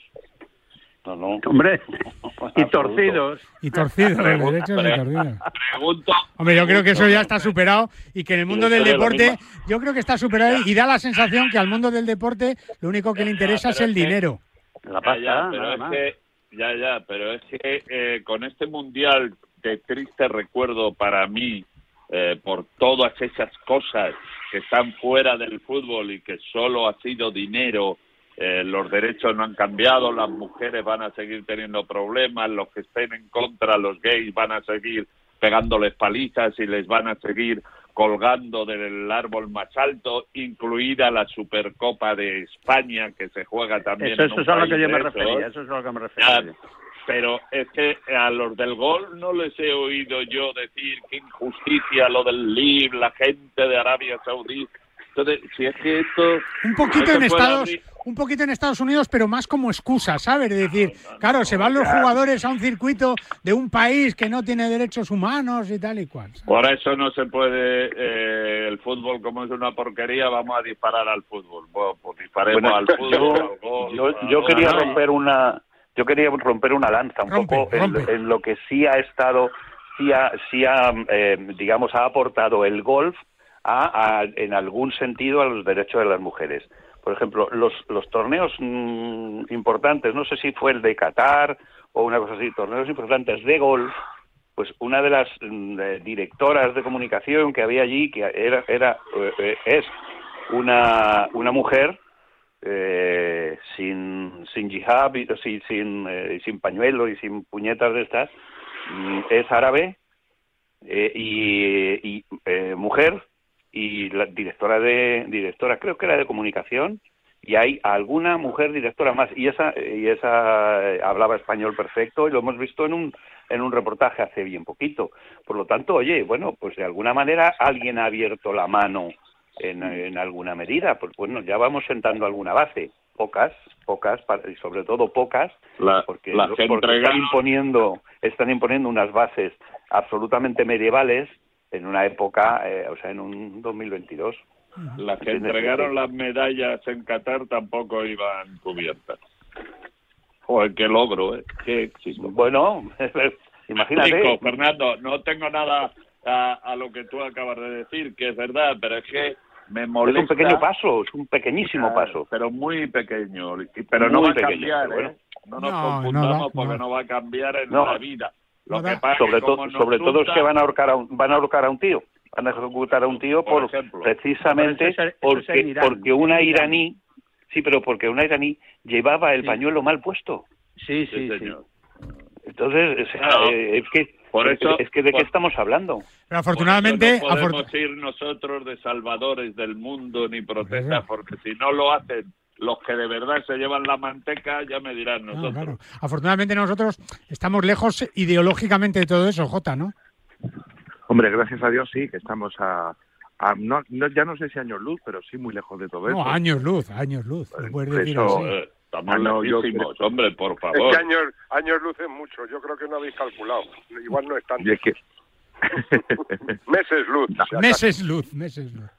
No, no. Hombre, y torcidos. Y torcidos, los Pregunta, derechos y torcidos. Pregunto. Hombre, yo creo que eso ya está superado y que en el mundo del deporte, yo creo que está superado y da la sensación que al mundo del deporte lo único que le interesa es el dinero. La Ya, pasta, ya, pero nada es más. que, ya, ya, pero es que eh, con este mundial de triste recuerdo para mí, eh, por todas esas cosas que están fuera del fútbol y que solo ha sido dinero, eh, los derechos no han cambiado, las mujeres van a seguir teniendo problemas, los que estén en contra, los gays van a seguir pegándoles palizas y les van a seguir colgando del árbol más alto, incluida la Supercopa de España que se juega también. Eso, en eso un es a lo que yo me refería, eso es a lo que me refería. Pero es que a los del gol no les he oído yo decir qué injusticia lo del LIB, la gente de Arabia Saudí. Entonces, si es que esto... Un poquito en Estados, abrir- un poquito en Estados Unidos, pero más como excusa, ¿sabes? Es decir, claro, se van los jugadores a un circuito de un país que no tiene derechos humanos y tal y cual. Por eso no se puede, eh, el fútbol como es una porquería, vamos a disparar al fútbol. Bueno, pues disparemos Bueno, al fútbol, yo, al gol, yo, al yo gol. quería romper una yo quería romper una lanza un Rompe, poco en, rompe. en lo que sí ha estado sí ha, sí ha eh, digamos ha aportado el golf a, a- en algún sentido a los derechos de las mujeres por ejemplo los los torneos mm, importantes no sé si fue el de Qatar o una cosa así torneos importantes de golf pues una de las mm, directoras de comunicación que había allí que era era eh, eh, es una una mujer eh, sin, sin jihad, y- sin, sin, eh, sin pañuelo y sin puñetas de estas, mm, es árabe eh, y, eh, mujer y la directora de directora creo que era de comunicación y hay alguna mujer directora más y esa y esa hablaba español perfecto y lo hemos visto en un en un reportaje hace bien poquito. Por lo tanto oye bueno pues de alguna manera alguien ha abierto la mano en, en alguna medida pues bueno ya vamos sentando alguna base pocas pocas y sobre todo pocas La- porque, las porque están imponiendo están imponiendo unas bases absolutamente medievales en una época eh, o sea en un 2022 Las que entregaron las medallas en Qatar tampoco iban cubiertas. Joder, qué logro, ¿eh? Qué éxito. Bueno, imagínate. Fernando, no tengo nada a, a lo que tú acabas de decir, que es verdad, pero es que me molesta. Es un pequeño paso, es un pequeñísimo Claro, paso. Pero muy pequeño. Pero no Muy va a pequeño, cambiar, pero bueno. ¿eh? No nos No, confundamos no porque no. no. va a cambiar en No. la vida. Lo No que pasa sobre es que nos sobre todo es que van a ahorcar a un, van a ahorcar a un tío, van a ejecutar a un tío Por por, ejemplo. precisamente eso es- eso es porque Irán, porque una iraní, sí, pero porque una iraní llevaba el pañuelo mal puesto. Sí, sí, sí. Entonces, o sea, Claro. eh, es que Por es- eso- es que de por- qué estamos hablando. Pero afortunadamente, no podemos ir nosotros de salvadores del mundo ni protestas, porque si no lo hacen los que de verdad se llevan la manteca, ya me dirán nosotros. claro. Afortunadamente nosotros estamos lejos ideológicamente de todo eso, Jota, ¿no? Hombre, gracias a Dios sí, que estamos a... a- no, no- ya no sé si años luz, pero sí muy lejos de todo No, eso. años luz, años luz. Decir así. eh, Estamos Ah, no, yo hombre, por Es favor. que años, años luz es mucho, yo creo que no habéis calculado. Igual no es tanto. Y es que... Meses luz. acaso. Meses luz, meses luz.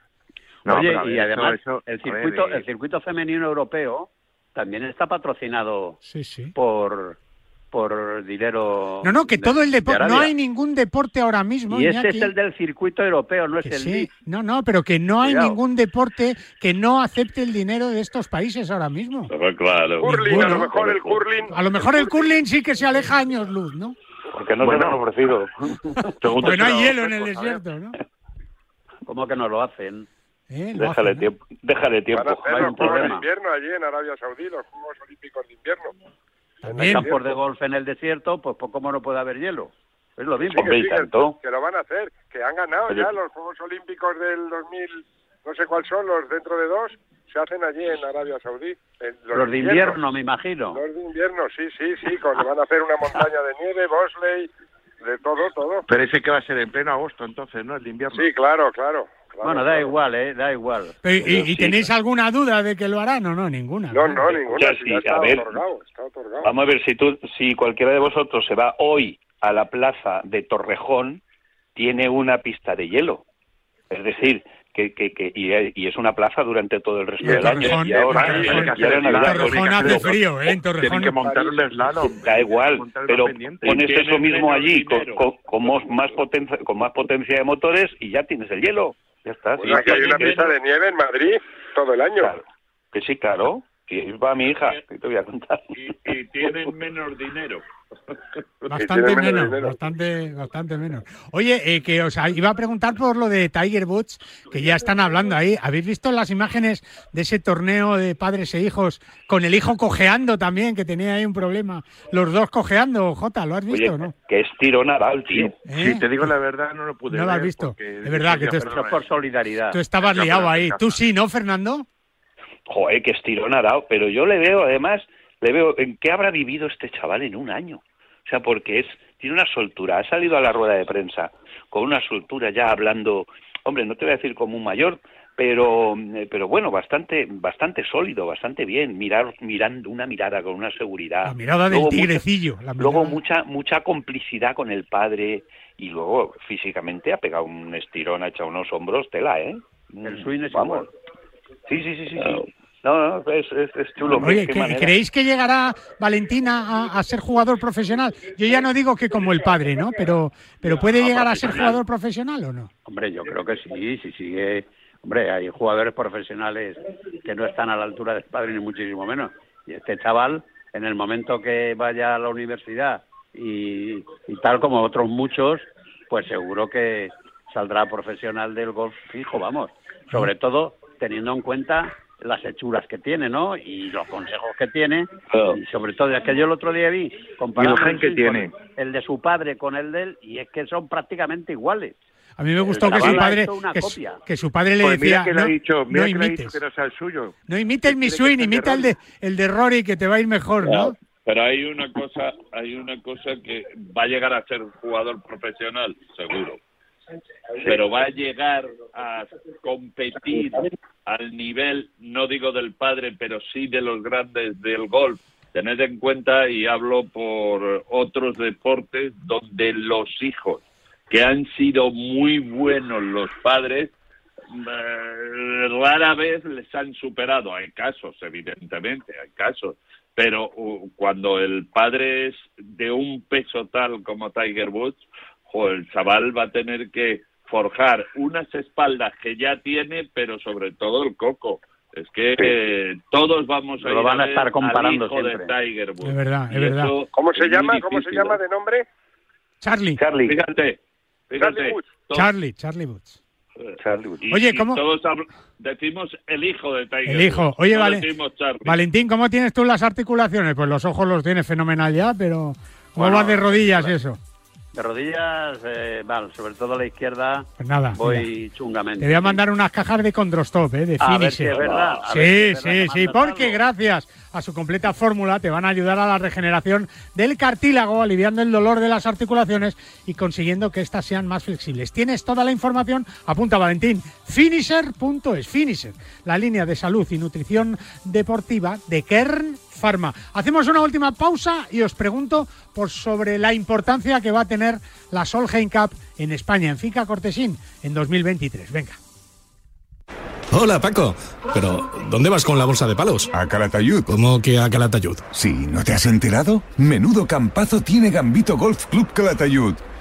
No, Oye, ver, y además eso- el a ver, circuito, eh, el circuito femenino europeo también está patrocinado Sí, sí. por por dinero. No, no, que de- todo el de deporte, no Arabia. hay ningún deporte ahora mismo. Y ese Iñaki, es el del circuito europeo, no es que el sí. No, no, pero que no hay Cuidado. ningún deporte que no acepte el dinero de estos países ahora mismo. claro. Curling, a lo mejor el curling. A lo mejor el curling sí que se aleja años luz, ¿no? Porque no Bueno. se lo han ofrecido. Porque no hay hielo en el desierto, ¿no? ¿Cómo que no lo hacen? Eh, Déjale hacen, ¿no? tiempo, déjale tiempo. a hacer No hay los un Juegos de problema. invierno allí en Arabia Saudí, los Juegos Olímpicos de invierno. Hay campos de golf en el desierto, pues, pues ¿cómo no puede haber hielo? Es lo mismo. Hombre, y Sí, tanto. que lo van a hacer, que han ganado Oye. ya los Juegos Olímpicos del 2000, no sé cuáles son, los dentro de dos, se hacen allí en Arabia Saudí. En Los de invierno, me imagino. Los de invierno, sí, sí, sí, con, van a hacer una montaña de nieve, bobsleigh, de todo, todo. Pero ese que va a ser en pleno agosto, entonces, ¿no? El de invierno. Sí, claro, claro. Claro, Bueno, da claro. igual, ¿eh? Da igual. Pero, ¿y, y Sí. tenéis alguna duda de que lo harán o no? Ninguna. No, no, ninguna, Ya si sí, ya a está ver. otorgado, está otorgado. Vamos a ver si tú, si cualquiera de vosotros se va hoy a la plaza de Torrejón, tiene una pista de hielo. Es decir, que, que, que y, y es una plaza durante todo el resto del año. Y ahora, en Torrejón- hace pero- frío, ¿eh? En Torrejón. Tienen que montar un slalom. Da igual, pero pones eso mismo allí con, con, más potencia, con más potencia de motores y ya tienes el hielo. Ya está. Bueno, sí, aquí hay una pista de nieve en Madrid todo el año. Claro, que sí, claro. Y va mi hija, que te voy a contar. Y, y tienen menos dinero. Bastante menos bastante, bastante menos. Oye, eh, que os iba a preguntar por lo de Tiger Woods, que ya están hablando ahí. ¿Habéis visto las imágenes de ese torneo de padres e hijos con el hijo cojeando también, que tenía ahí un problema? Los dos cojeando, Jota, ¿lo has visto Oye, o no? que es tirón el tío. ¿Eh? Si te digo la verdad, no lo pude No lo has visto. Es verdad que tú, Ya, est- Eso es por solidaridad. tú estabas liado ahí. Tú sí, ¿no, Fernando? Joder, que estirón ha dado. Pero yo le veo, además, le veo en qué habrá vivido este chaval en un año. O sea, porque es tiene una soltura. Ha salido a la rueda de prensa con una soltura ya hablando, hombre, no te voy a decir como un mayor, pero eh, pero bueno, bastante bastante sólido, bastante bien. Mirar mirando una mirada con una seguridad. La mirada del Luego mucha- tigrecillo. la Luego mucha mucha complicidad con el padre y luego físicamente ha pegado un estirón, ha echado unos hombros, tela, ¿eh? El swing es Vamos. igual. Sí, sí, sí, sí. sí. No, no, es, es, es chulo. Oye, qué ¿que- manera. ¿creéis que llegará Valentina a, a ser jugador profesional? Yo ya no digo que como el padre, ¿no? Pero, pero ¿puede llegar a ser jugador profesional o no? Hombre, yo creo que sí, si sigue... Hombre, hay jugadores profesionales que no están a la altura del padre, ni muchísimo menos. Y este chaval, en el momento que vaya a la universidad y, y tal como otros muchos, pues seguro que saldrá profesional del golf fijo, vamos. Sobre todo teniendo en cuenta las hechuras que tiene, ¿no? Y los consejos que tiene. Claro. Y sobre todo, es que yo el otro día vi, comparando Y el que tiene. el de su padre con el de él, y es que son prácticamente iguales. A mí me gustó El que su padre que, su- copia. que su padre le Pues decía mira que le ha dicho, mira no que le ha dicho imites, que no sea el suyo. no imites mi swing, imita el de el de Rory que te va a ir mejor, ¿no? Pero hay una cosa, hay una cosa que va a llegar a ser jugador profesional, seguro. Pero va a llegar a competir al nivel, no digo del padre, pero sí de los grandes del golf. Tened en cuenta, y hablo por otros deportes, donde los hijos que han sido muy buenos los padres, eh, rara vez les han superado. Hay casos, evidentemente, hay casos. Pero uh, cuando el padre es de un peso tal como Tiger Woods, jo, el chaval va a tener que forjar unas espaldas que ya tiene, pero sobre todo el coco. Es que eh, todos vamos a Lo ir van a estar comparando al hijo siempre. de Tiger Woods. Es verdad, es verdad. ¿Cómo se llama? ¿Cómo se llama ¿eh? de nombre? Charlie. Charlie. Fíjate, fíjate. Charlie Woods. Charlie, Charlie Woods. y- Oye, ¿cómo- Todos decimos el hijo de Tiger El hijo. Oye, vale. Valentín, ¿cómo tienes tú las articulaciones? Pues los ojos los tienes fenomenal ya, pero ¿cómo Bueno, vas de rodillas y eso? De rodillas, eh, mal, sobre todo a la izquierda, Pues nada, voy chungamente. Te voy a mandar unas cajas de Condrostop, ¿eh? de A ver si Finisher. es verdad, a Sí, ver si es verdad sí, sí, porque gracias a su completa fórmula te van a ayudar a la regeneración del cartílago, aliviando el dolor de las articulaciones y consiguiendo que éstas sean más flexibles. Tienes toda la información, apunta Valentín, finisher.es, Finisher, la línea de salud y nutrición deportiva de Kern Pharma. Hacemos una última pausa y os pregunto por sobre la importancia que va a tener la Solheim Cup en España, en Finca Cortesín, en 2023. Venga. Hola, Paco. Pero, ¿dónde vas con la bolsa de palos? A Calatayud. ¿Cómo que a Calatayud? Sí, ¿no te has enterado? Menudo campazo tiene Gambito Golf Club Calatayud.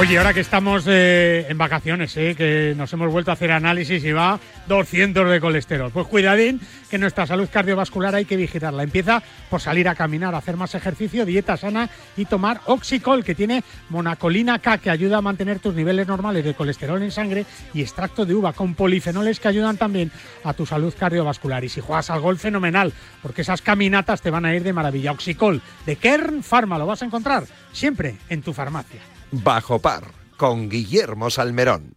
Oye, ahora que estamos eh, en vacaciones, eh, que nos hemos vuelto a hacer análisis y va 200 de colesterol. Pues cuidadín, que nuestra salud cardiovascular hay que vigilarla. Empieza por salir a caminar, hacer más ejercicio, dieta sana y tomar Oxicol, que tiene monacolina K, que ayuda a mantener tus niveles normales de colesterol en sangre, y extracto de uva, con polifenoles que ayudan también a tu salud cardiovascular. Y si juegas al golf, fenomenal, porque esas caminatas te van a ir de maravilla. Oxicol, de Kern Pharma, lo vas a encontrar siempre en tu farmacia. Bajo par, con Guillermo Salmerón.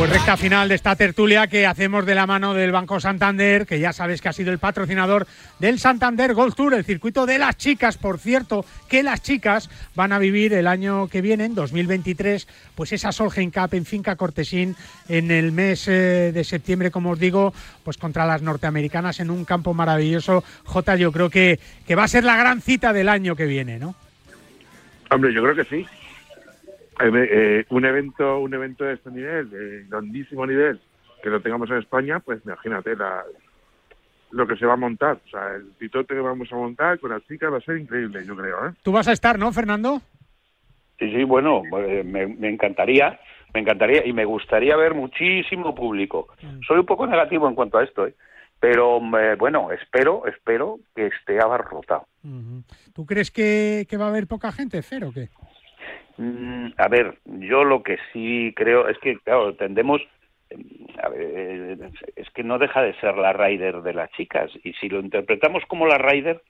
Pues recta final de esta tertulia que hacemos de la mano del Banco Santander, que ya sabes que ha sido el patrocinador del Santander Golf Tour, el circuito de las chicas, por cierto, que las chicas van a vivir el año que viene, en 2023, pues esa Solheim Cup en Finca Cortesín en el mes eh, de septiembre, como os digo, pues contra las norteamericanas en un campo maravilloso. Jota, yo creo que, que va a ser la gran cita del año que viene, ¿no? Hombre, yo creo que sí. Eh, eh, un evento un evento de este nivel, de grandísimo nivel, que lo tengamos en España, pues imagínate la, lo que se va a montar. O sea, el pitote que vamos a montar con las chicas va a ser increíble, yo creo. ¿eh? Tú vas a estar, ¿no, Fernando? Sí, sí, bueno, eh, me, me encantaría. me encantaría y me gustaría ver muchísimo público. Soy un poco negativo en cuanto a esto, ¿eh? pero eh, bueno, espero, espero que esté abarrotado. ¿Tú crees que, va a haber poca gente, Cero, o qué? Mm, a ver, yo lo que sí creo es que, claro, tendemos. eh, a ver, es que no deja de ser la Rider de las chicas. Y si lo interpretamos como la Rider,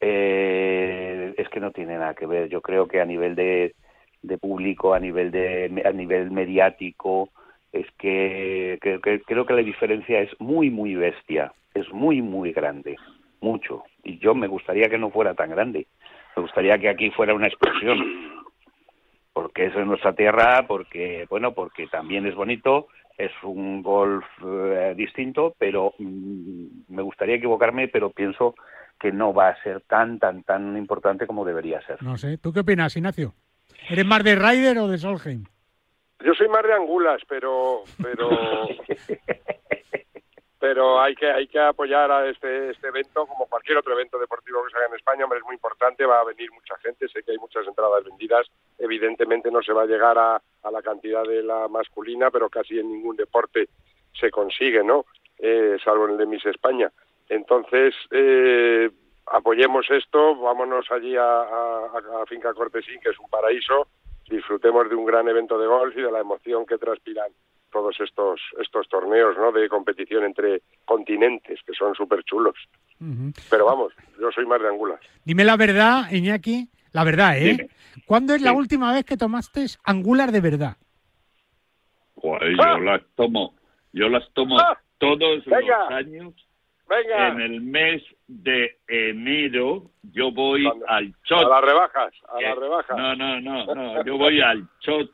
eh, es que no tiene nada que ver. Yo creo que a nivel de, de público, a nivel de a nivel mediático, es que creo que la diferencia es muy, muy bestia. Es muy, muy grande. Mucho. Y yo me gustaría que no fuera tan grande. Me gustaría que aquí fuera una explosión porque es en nuestra tierra, porque bueno, porque también es bonito, es un golf eh, distinto, pero mm, me gustaría equivocarme, pero pienso que no va a ser tan tan tan importante como debería ser. No sé. ¿Tú qué opinas, Ignacio? ¿Eres más de Ryder o de Solheim? Yo soy más de angulas, pero pero pero hay que hay que apoyar a este este evento como cualquier otro evento deportivo que se haga en España, hombre, es muy importante, va a venir mucha gente, sé que hay muchas entradas vendidas, evidentemente no se va a llegar a, la cantidad de la masculina, pero casi en ningún deporte se consigue, ¿no? Eh, salvo en el de Miss España. Entonces, eh, apoyemos esto, vámonos allí a- a Finca Cortesín, que es un paraíso, disfrutemos de un gran evento de golf y de la emoción que transpiran todos estos estos torneos ¿no? de competición entre continentes, que son súper chulos. Pero vamos, yo soy más de angulas. Dime la verdad, Iñaki. La verdad, ¿eh? Dime. ¿Cuándo es la Sí. última vez que tomaste angular de verdad? Joder, yo las tomo, yo las tomo Ah, todos venga. los años. Venga, En el mes de enero yo voy Cuando- al a Chot. las rebajas, a las rebajas. No, no, no, no, yo voy al Chot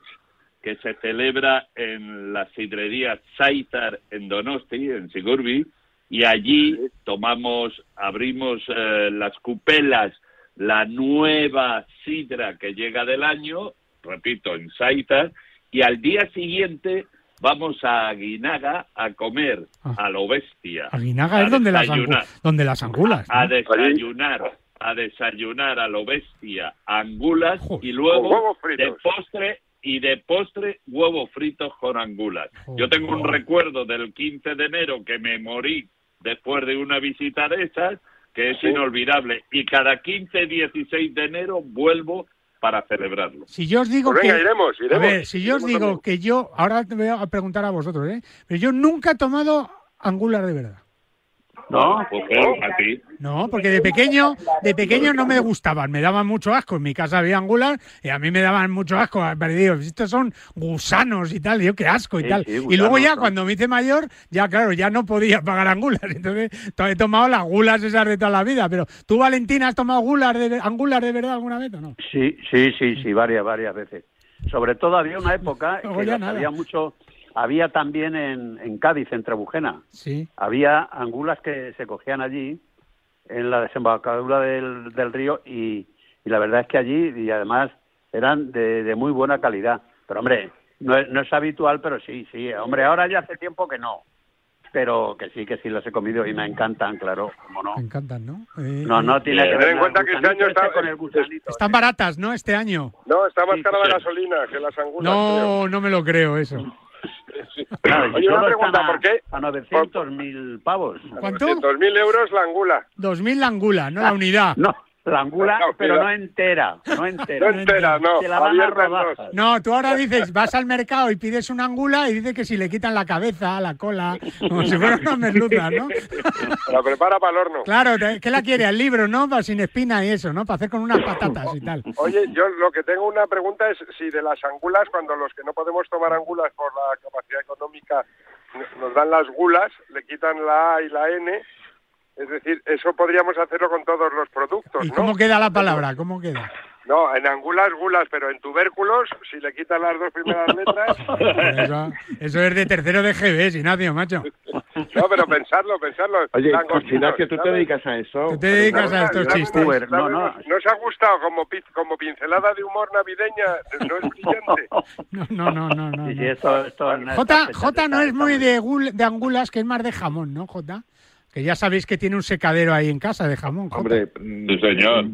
que se celebra en la sidrería Zaitar en Donosti, en Sigurbi, y allí tomamos, abrimos eh, las cupelas, la nueva sidra que llega del año, repito, en Zaitar, y al día siguiente vamos a Aguinaga a comer a lo bestia. Aguinaga es donde las, donde las angulas. ¿no? a desayunar, a desayunar a lo bestia angulas y luego de postre y de postre huevos fritos con angulas. Yo tengo un recuerdo del 15 de enero que me morí después de una visita de esas que es inolvidable y cada 15 16 de enero vuelvo para celebrarlo. Si yo os digo Pues venga, que... iremos, iremos. A ver, si yo os digo que yo... Ahora te voy a preguntar a vosotros, ¿eh? Pero yo nunca he tomado angular de verdad. No, pues claro, a ti. No, porque de pequeño, de pequeño no me gustaban, me daban mucho asco. En mi casa había angular y a mí me daban mucho asco. Pero digo, estos son gusanos y tal, y yo qué asco y Sí, tal. sí, y luego ya cuando me hice mayor, ya claro, ya no podía pagar angulas. Entonces to- he tomado las gulas esas de toda la vida. Pero tú, Valentina, ¿has tomado gulas de, angular de verdad alguna vez o no? Sí, sí, sí, sí, varias, varias veces. Sobre todo había una época Luego que había mucho, había también en, en Cádiz, en Trebujena. Sí. Había angulas que se cogían allí en la desembocadura del, del río y, y la verdad es que allí, y además eran de, de muy buena calidad. Pero hombre, no es, no es habitual, pero sí, sí. Hombre, ahora ya hace tiempo que no. Pero que sí, que sí las he comido y me encantan, claro, como no. Me encantan, ¿no? Eh, No, no tiene eh, que Ten ver en nada. cuenta que este año gusanito está- con el gusanito. Están baratas, ¿no? Este año. No, está más cara la gasolina que las angulas. No, no me lo creo eso. Claro, Oye, una pregunta, ¿por qué? A 900.000 pavos. ¿Cuánto? 200.000 euros la angula. 2.000 la angula, no la unidad. No, la angula, No, pero no entera, no entera. No entera, no. La van a. No, tú ahora dices, vas al mercado y pides una angula y dices que si le quitan la cabeza, la cola, como si fuera una merluza, ¿no? La prepara para el horno. Claro, ¿qué la quiere? El libro, ¿no? Para sin espina y eso, ¿no? Para hacer con unas patatas y tal. Oye, yo lo que tengo una pregunta es si de las angulas, cuando los que no podemos tomar angulas por la capacidad económica nos dan las gulas, le quitan la A y la N, es decir, eso podríamos hacerlo con todos los productos, ¿Y ¿no? cómo queda la palabra? ¿Cómo queda? No, en angulas, gulas, pero en tubérculos, si le quitan las dos primeras letras, Eso, eso es de tercero de GB, Ignacio, macho. no, pero pensarlo, pensarlo. Oye, Ignacio, ¿tú te dedicas a eso? Tú te dedicas a estos chistes. No, no. ¿Nos- ¿Nos ha gustado como, pi- como pincelada de humor navideña? ¿No es brillante? No, no, no, no. no, Sí, sí, no. no es muy de, gul- de angulas, que es más de jamón, ¿no, J? Que ya sabéis que tiene un secadero ahí en casa de jamón. Jota. Hombre, Sí, señor.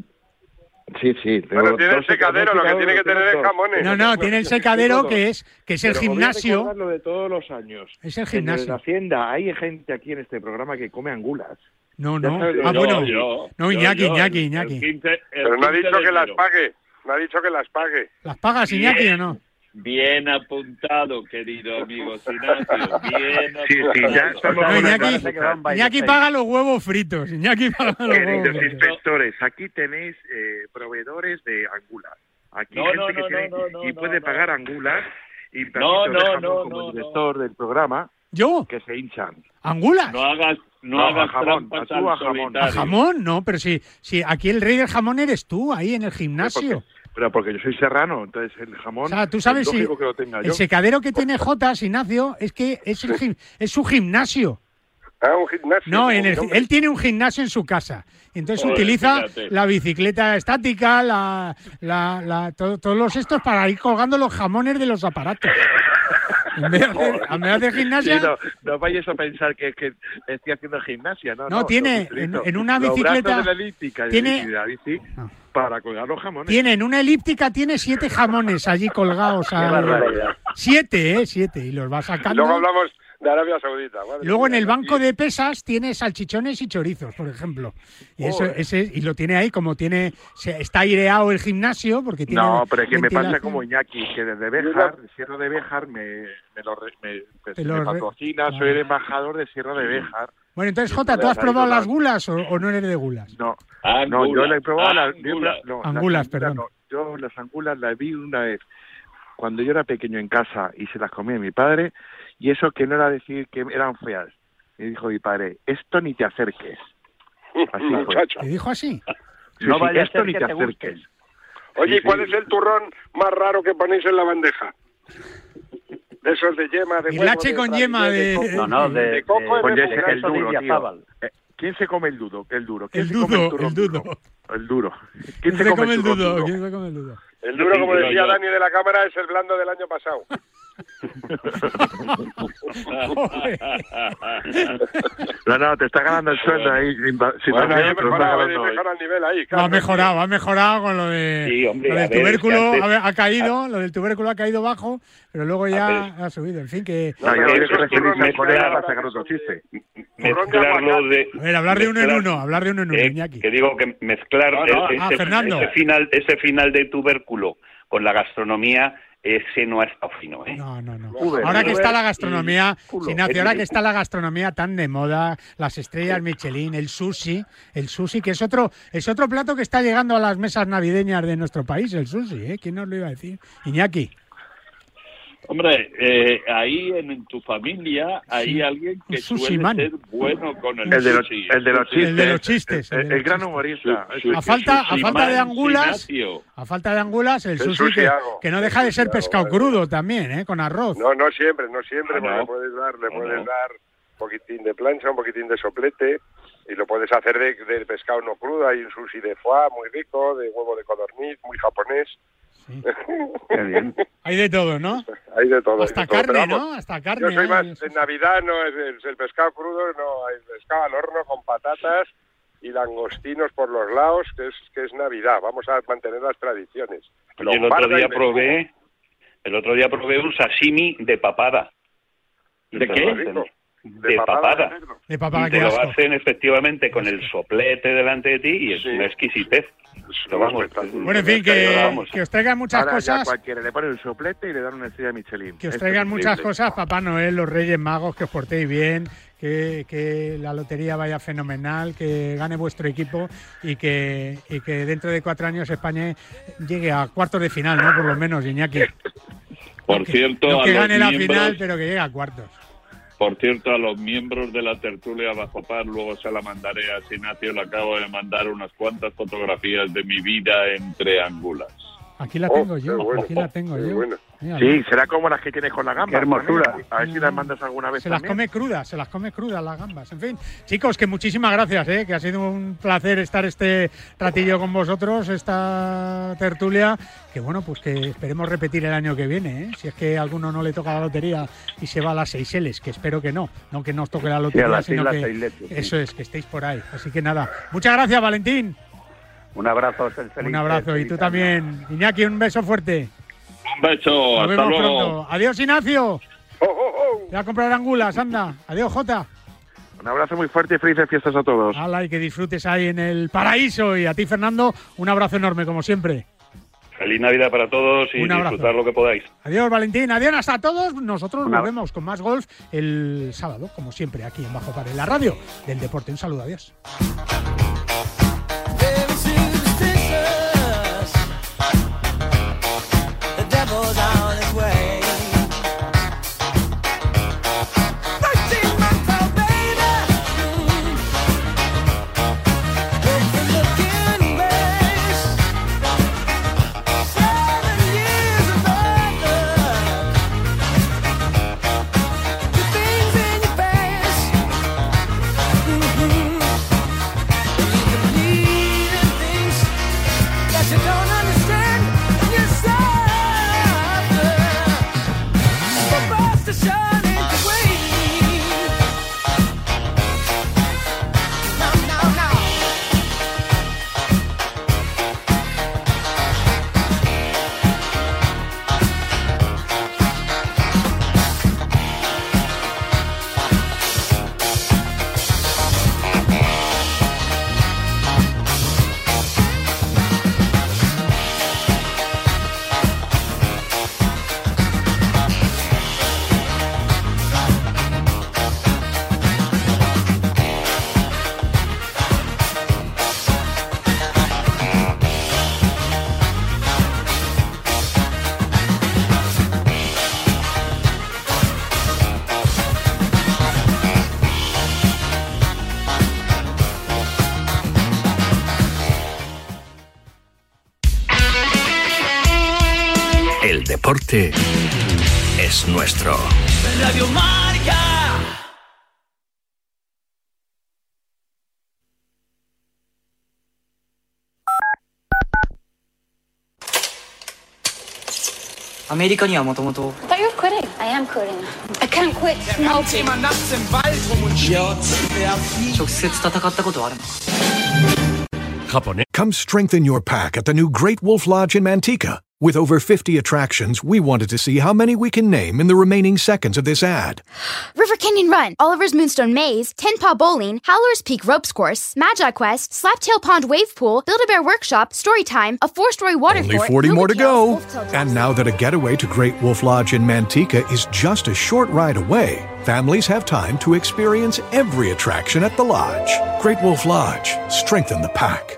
Sí, sí. tengo Bueno, tiene el secadero, lo que tiene que tener es jamones. No, no, tiene el secadero que es que es el Pero voy a gimnasio. recordar lo de todos los años. Es el En gimnasio. la Hacienda hay gente aquí en este programa que come angulas. No, no. Ah, yo- bueno. yo- No, Iñaki, yo, Iñaki, el- Iñaki. Pero no ha dicho que las pague. No ha dicho que las pague. ¿Las pagas, Iñaki, o no? Bien apuntado, querido amigo Sinacio. Bien Sí, sí, ya apuntado. estamos No, con las Iñaki, cosas. Iñaki paga los huevos fritos. Iñaki paga los huevos Queridos fritos. inspectores, aquí tenéis eh, proveedores de angulas. Aquí No, gente no, que no, tiene no, no, y puede no. pagar angulas y No, no, como no, director del programa ¿Yo? que se hinchan. ¿Angulas? No hagas, no No, hagas jamón, trampas a tú al a jamón. ¿A jamón? No, pero si, si aquí el rey del jamón eres tú, ahí en el gimnasio. Pero porque yo soy serrano, entonces el jamón O sea, tú sabes es si lógico que lo tenga yo. el secadero que tiene Jotas, Ignacio, es que es, el gim- es su gimnasio. Ah, un gimnasio. No, en el, él tiene un gimnasio en su casa. Entonces Joder, utiliza fíjate. la bicicleta estática, la, la, la- to- todos los estos para ir colgando los jamones de los aparatos. En vez de hacer, en vez de hacer gimnasia, Sí, no, no vayáis a pensar que, que estoy haciendo gimnasia, no. No, tiene los utilizo. en- en una bicicleta- de la elíptica tiene- de la bici para colgar los jamones. tiene en una elíptica tiene siete jamones allí colgados. barbaridad. siete, ¿eh? Siete. Y los va sacando. Luego hablamos de Arabia Saudita. madre Luego en el banco de pesas tiene salchichones y chorizos, por ejemplo. Y eso, Joder. ese, y lo tiene ahí como tiene, se- está aireado el gimnasio porque tiene. No, pero es que me pasa como Iñaki, que desde Béjar, de Sierra de Béjar, me, me, lo, re- me, pues, me patrocina, soy el embajador de Sierra de Béjar. Bueno, entonces, Jota, ¿tú has probado las gulas o, o no eres de gulas? No, no, yo le he probado las Angulas. no, las Angulas, perdón. no. Yo las angulas las vi una vez cuando yo era pequeño en casa y se las comía mi padre y eso que no era decir que eran feas. Me dijo mi padre, esto ni te acerques. Así fue. Muchacho. ¿Te dijo así? Sí, No sí, vaya a esto ser ni que te te acerques. Oye, Sí, ¿y cuál sí. es el turrón más raro que ponéis en la bandeja? De esos de yema, de El huevo, de con yema de- coco. No, no, de- de coco es el duro, de tío. Eh, ¿Quién se come el dudo? El duro. ¿Quién El se come turrón el dudo. duro? El duro. ¿Quién ¿Quién se come el duro? ¿Quién se come el dudo? El duro, como decía. Dani de la cámara, es el blando del año pasado. No, no, te está ganando el sueldo ahí. Sin, sin Bueno, ahí otro, mejora, a el nivel ahí. Ha claro. mejorado, ha mejorado con lo de Sí, hombre, lo a del ver, tubérculo es que antes- a ha caído, lo del tubérculo ha caído bajo, pero luego ya ha subido. En fin, que No, a es referirse turrón al colega mezclado. para sacar otro chiste. Mezclarlo de... a ver, hablar de uno en mezclar- uno, hablar de uno en uno, Eh, Iñaki. que digo que mezclar No, no. ese, Ah, ese final ese final de tubérculo con la gastronomía ese no ha estado fino ¿eh? No, no, no. Uber, Ahora que Uber está la gastronomía. Ignacio, ahora que está la gastronomía tan de moda, las estrellas Michelin, el sushi, el sushi, que es otro, es otro plato que está llegando a las mesas navideñas de nuestro país, el sushi, ¿eh? ¿Quién nos lo iba a decir? Iñaki. Hombre, eh, ahí en, en tu familia hay Sí, alguien que suele man. ser bueno con el, El de los, sushi. el de los chistes. El de los chistes, el El, el gran humorista. Su- A falta, a falta de angulas, Ignacio. a falta de angulas, el El sushi sushi que, que no deja de ser pescado hago, crudo también, ¿eh? Con arroz. No, no siempre, no siempre, Ah, porque no. le puedes dar, le No, puedes no. dar un poquitín de plancha, un poquitín de soplete, y lo puedes hacer de, de pescado no crudo, hay un sushi de foie muy rico, de huevo de codorniz, muy japonés. Sí. Qué bien. Hay de todo, ¿no? hay de todo. Hasta de todo, pero carne, vamos, ¿no? Hasta carne. Yo soy más, en. Navidad no es el, el pescado crudo, no, hay pescado al horno con patatas y langostinos por los lados, que es que es Navidad, vamos a mantener las tradiciones. Oye, el otro día probé el otro día probé un sashimi de papada ¿De qué? De de papada papada de papá, y te lo hacen efectivamente con el soplete delante de ti y es Sí. una exquisitez Pero vamos, Bueno, en fin, que, os traigan muchas Ahora ya cosas. cualquiera le pone un soplete y le dan una estrella Michelin. Que os Esto traigan muchas cosas, Papá Noel, los Reyes Magos, que os portéis bien, que, que la lotería vaya fenomenal, que gane vuestro equipo y que, y que dentro de cuatro años España llegue a cuartos de final, ¿no? Por lo menos, Iñaki. Por cierto, No a que los gane la miembros- final, pero que llegue a cuartos. Por cierto, a los miembros de la tertulia bajo par, luego se la mandaré a Sinacio, le acabo de mandar unas cuantas fotografías de mi vida entre angulas. Aquí la Oh, tengo qué yo, bueno, aquí la tengo qué yo. bueno. Sí, será como las que tienes con la gamba. Qué hermosura. A ver si las mandas alguna vez Se las come crudas, se las come crudas las gambas. En fin, chicos, que muchísimas gracias, ¿eh? que ha sido un placer estar este ratillo con vosotros, esta tertulia, que bueno, pues que esperemos repetir el año que viene, ¿eh? si es que a alguno no le toca la lotería y se va a las Seychelles, que espero que no, no que nos toque la lotería, las sino que sí. eso es, que estéis por ahí. Así que nada, muchas gracias, Valentín. Un abrazo, Celso. Un abrazo. Y tú también. Iñaki, un beso fuerte. Un beso, Nos hasta vemos luego. pronto. Adiós, Ignacio. Voy a comprar angulas, anda. Adiós, Jota. Un abrazo muy fuerte y felices fiestas a todos. Hala, y que disfrutes ahí en el paraíso. Y a ti, Fernando, un abrazo enorme, como siempre. Feliz Navidad para todos y disfrutar lo que podáis. Adiós, Valentín. Adiós hasta todos. Nosotros nos vemos con más golf el sábado, como siempre, aquí en Bajo Par, en la radio del deporte. Un saludo, adiós. deporte es nuestro. Radio Marca. I thought you were quitting. I am quitting. I can't quit smoking. 直接戦ったことあるの Come strengthen your pack at the new Great Wolf Lodge in Manteca. With over 50 attractions, we wanted to see how many we can name in the remaining seconds of this ad. River Canyon Run, Oliver's Moonstone Maze, Ten Paw Bowling, Howler's Peak Ropes Course, Magi Quest, Slaptail Pond Wave Pool, Build-A-Bear Workshop, Storytime, a four-story water Only fort, 40 more to go. Kills, Wolf Tale And now that a getaway to Great Wolf Lodge in Manteca is just a short ride away, families have time to experience every attraction at the lodge. Great Wolf Lodge, strengthen the pack.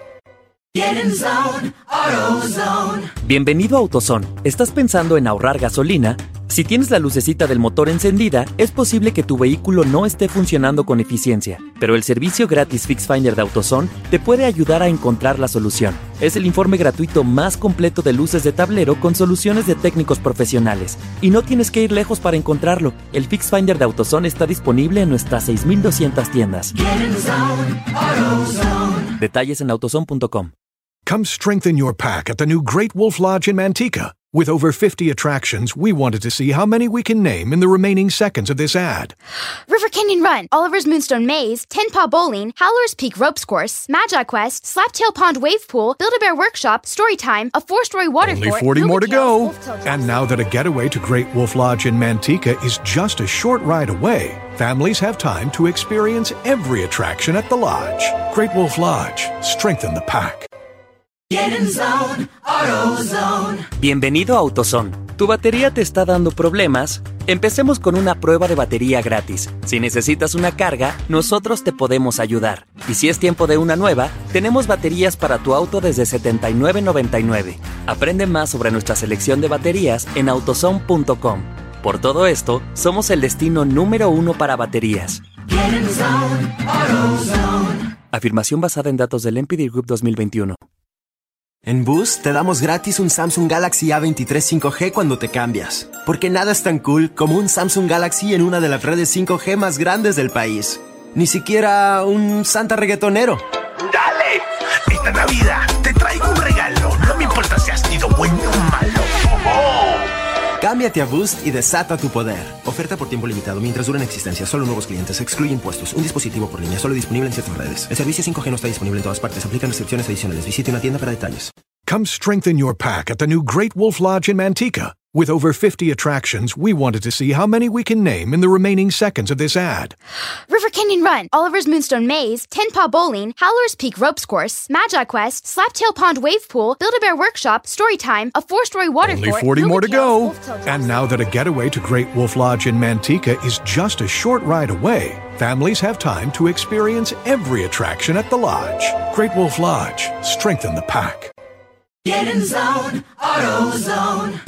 Get in zone, AutoZone. Bienvenido a AutoZone. ¿Estás pensando en ahorrar gasolina? Si tienes la lucecita del motor encendida, es posible que tu vehículo no esté funcionando con eficiencia, pero el servicio gratis Fix Finder de AutoZone te puede ayudar a encontrar la solución. Es el informe gratuito más completo de luces de tablero con soluciones de técnicos profesionales. Y no tienes que ir lejos para encontrarlo. El Fix Finder de AutoZone está disponible en nuestras 6.200 tiendas. Get in zone, AutoZone. Detalles en autozone.com. Come strengthen your pack at the new Great Wolf Lodge in Manteca. With over 50 attractions, we wanted to see how many we can name in the remaining seconds of this ad. River Canyon Run, Oliver's Moonstone Maze, Ten Paw Bowling, Howler's Peak Ropes Course, Magi Quest, Slaptail Pond Wave Pool, Build-A-Bear Workshop, Storytime, a four-story water Only fort, 40 more to go. And now that a getaway to Great Wolf Lodge in Manteca is just a short ride away, families have time to experience every attraction at the lodge. Great Wolf Lodge, strengthen the pack. Get in zone, AutoZone. Bienvenido a AutoZone. ¿Tu batería te está dando problemas? Empecemos con una prueba de batería gratis. Si necesitas una carga, nosotros te podemos ayudar. Y si es tiempo de una nueva, tenemos baterías para tu auto desde $79.99. Aprende más sobre nuestra selección de baterías en autozone.com. Por todo esto, somos el destino número uno para baterías. Get in zone, AutoZone. Afirmación basada en datos del NPD Group 2021. En Boost te damos gratis un Samsung Galaxy A23 5G cuando te cambias. Porque nada es tan cool como un Samsung Galaxy en una de las redes 5G más grandes del país. Ni siquiera un Santa reggaetonero. ¡Dale! Esta Navidad te traigo un regalo. No me importa si has sido bueno o malo. Cámbiate a Boost y desata tu poder. Oferta por tiempo limitado mientras dura en existencia. Solo nuevos clientes. Excluye impuestos. Un dispositivo por línea. Solo disponible en ciertas redes. El servicio 5G no está disponible en todas partes. Aplican restricciones adicionales. Visite una tienda para detalles. Come strengthen your pack at the new Great Wolf Lodge in Manteca. With over 50 attractions, we wanted to see how many we can name in the remaining seconds of this ad. River Canyon Run, Oliver's Moonstone Maze, Tin Paw Bowling, Howler's Peak Ropes Course, Magi Quest, Slaptail Pond Wave Pool, Build-A-Bear Workshop, Storytime, a four-story water Only fort, 40 more to go. Kills, Wolf Tales, And now that a getaway to Great Wolf Lodge in Manteca is just a short ride away, families have time to experience every attraction at the lodge. Great Wolf Lodge, strengthen the pack.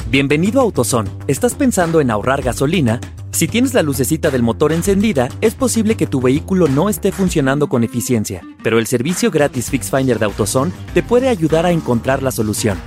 Bienvenido a AutoZone. ¿Estás pensando en ahorrar gasolina? Si tienes la lucecita del motor encendida, es posible que tu vehículo no esté funcionando con eficiencia, pero el servicio gratis Fix Finder de AutoZone te puede ayudar a encontrar la solución.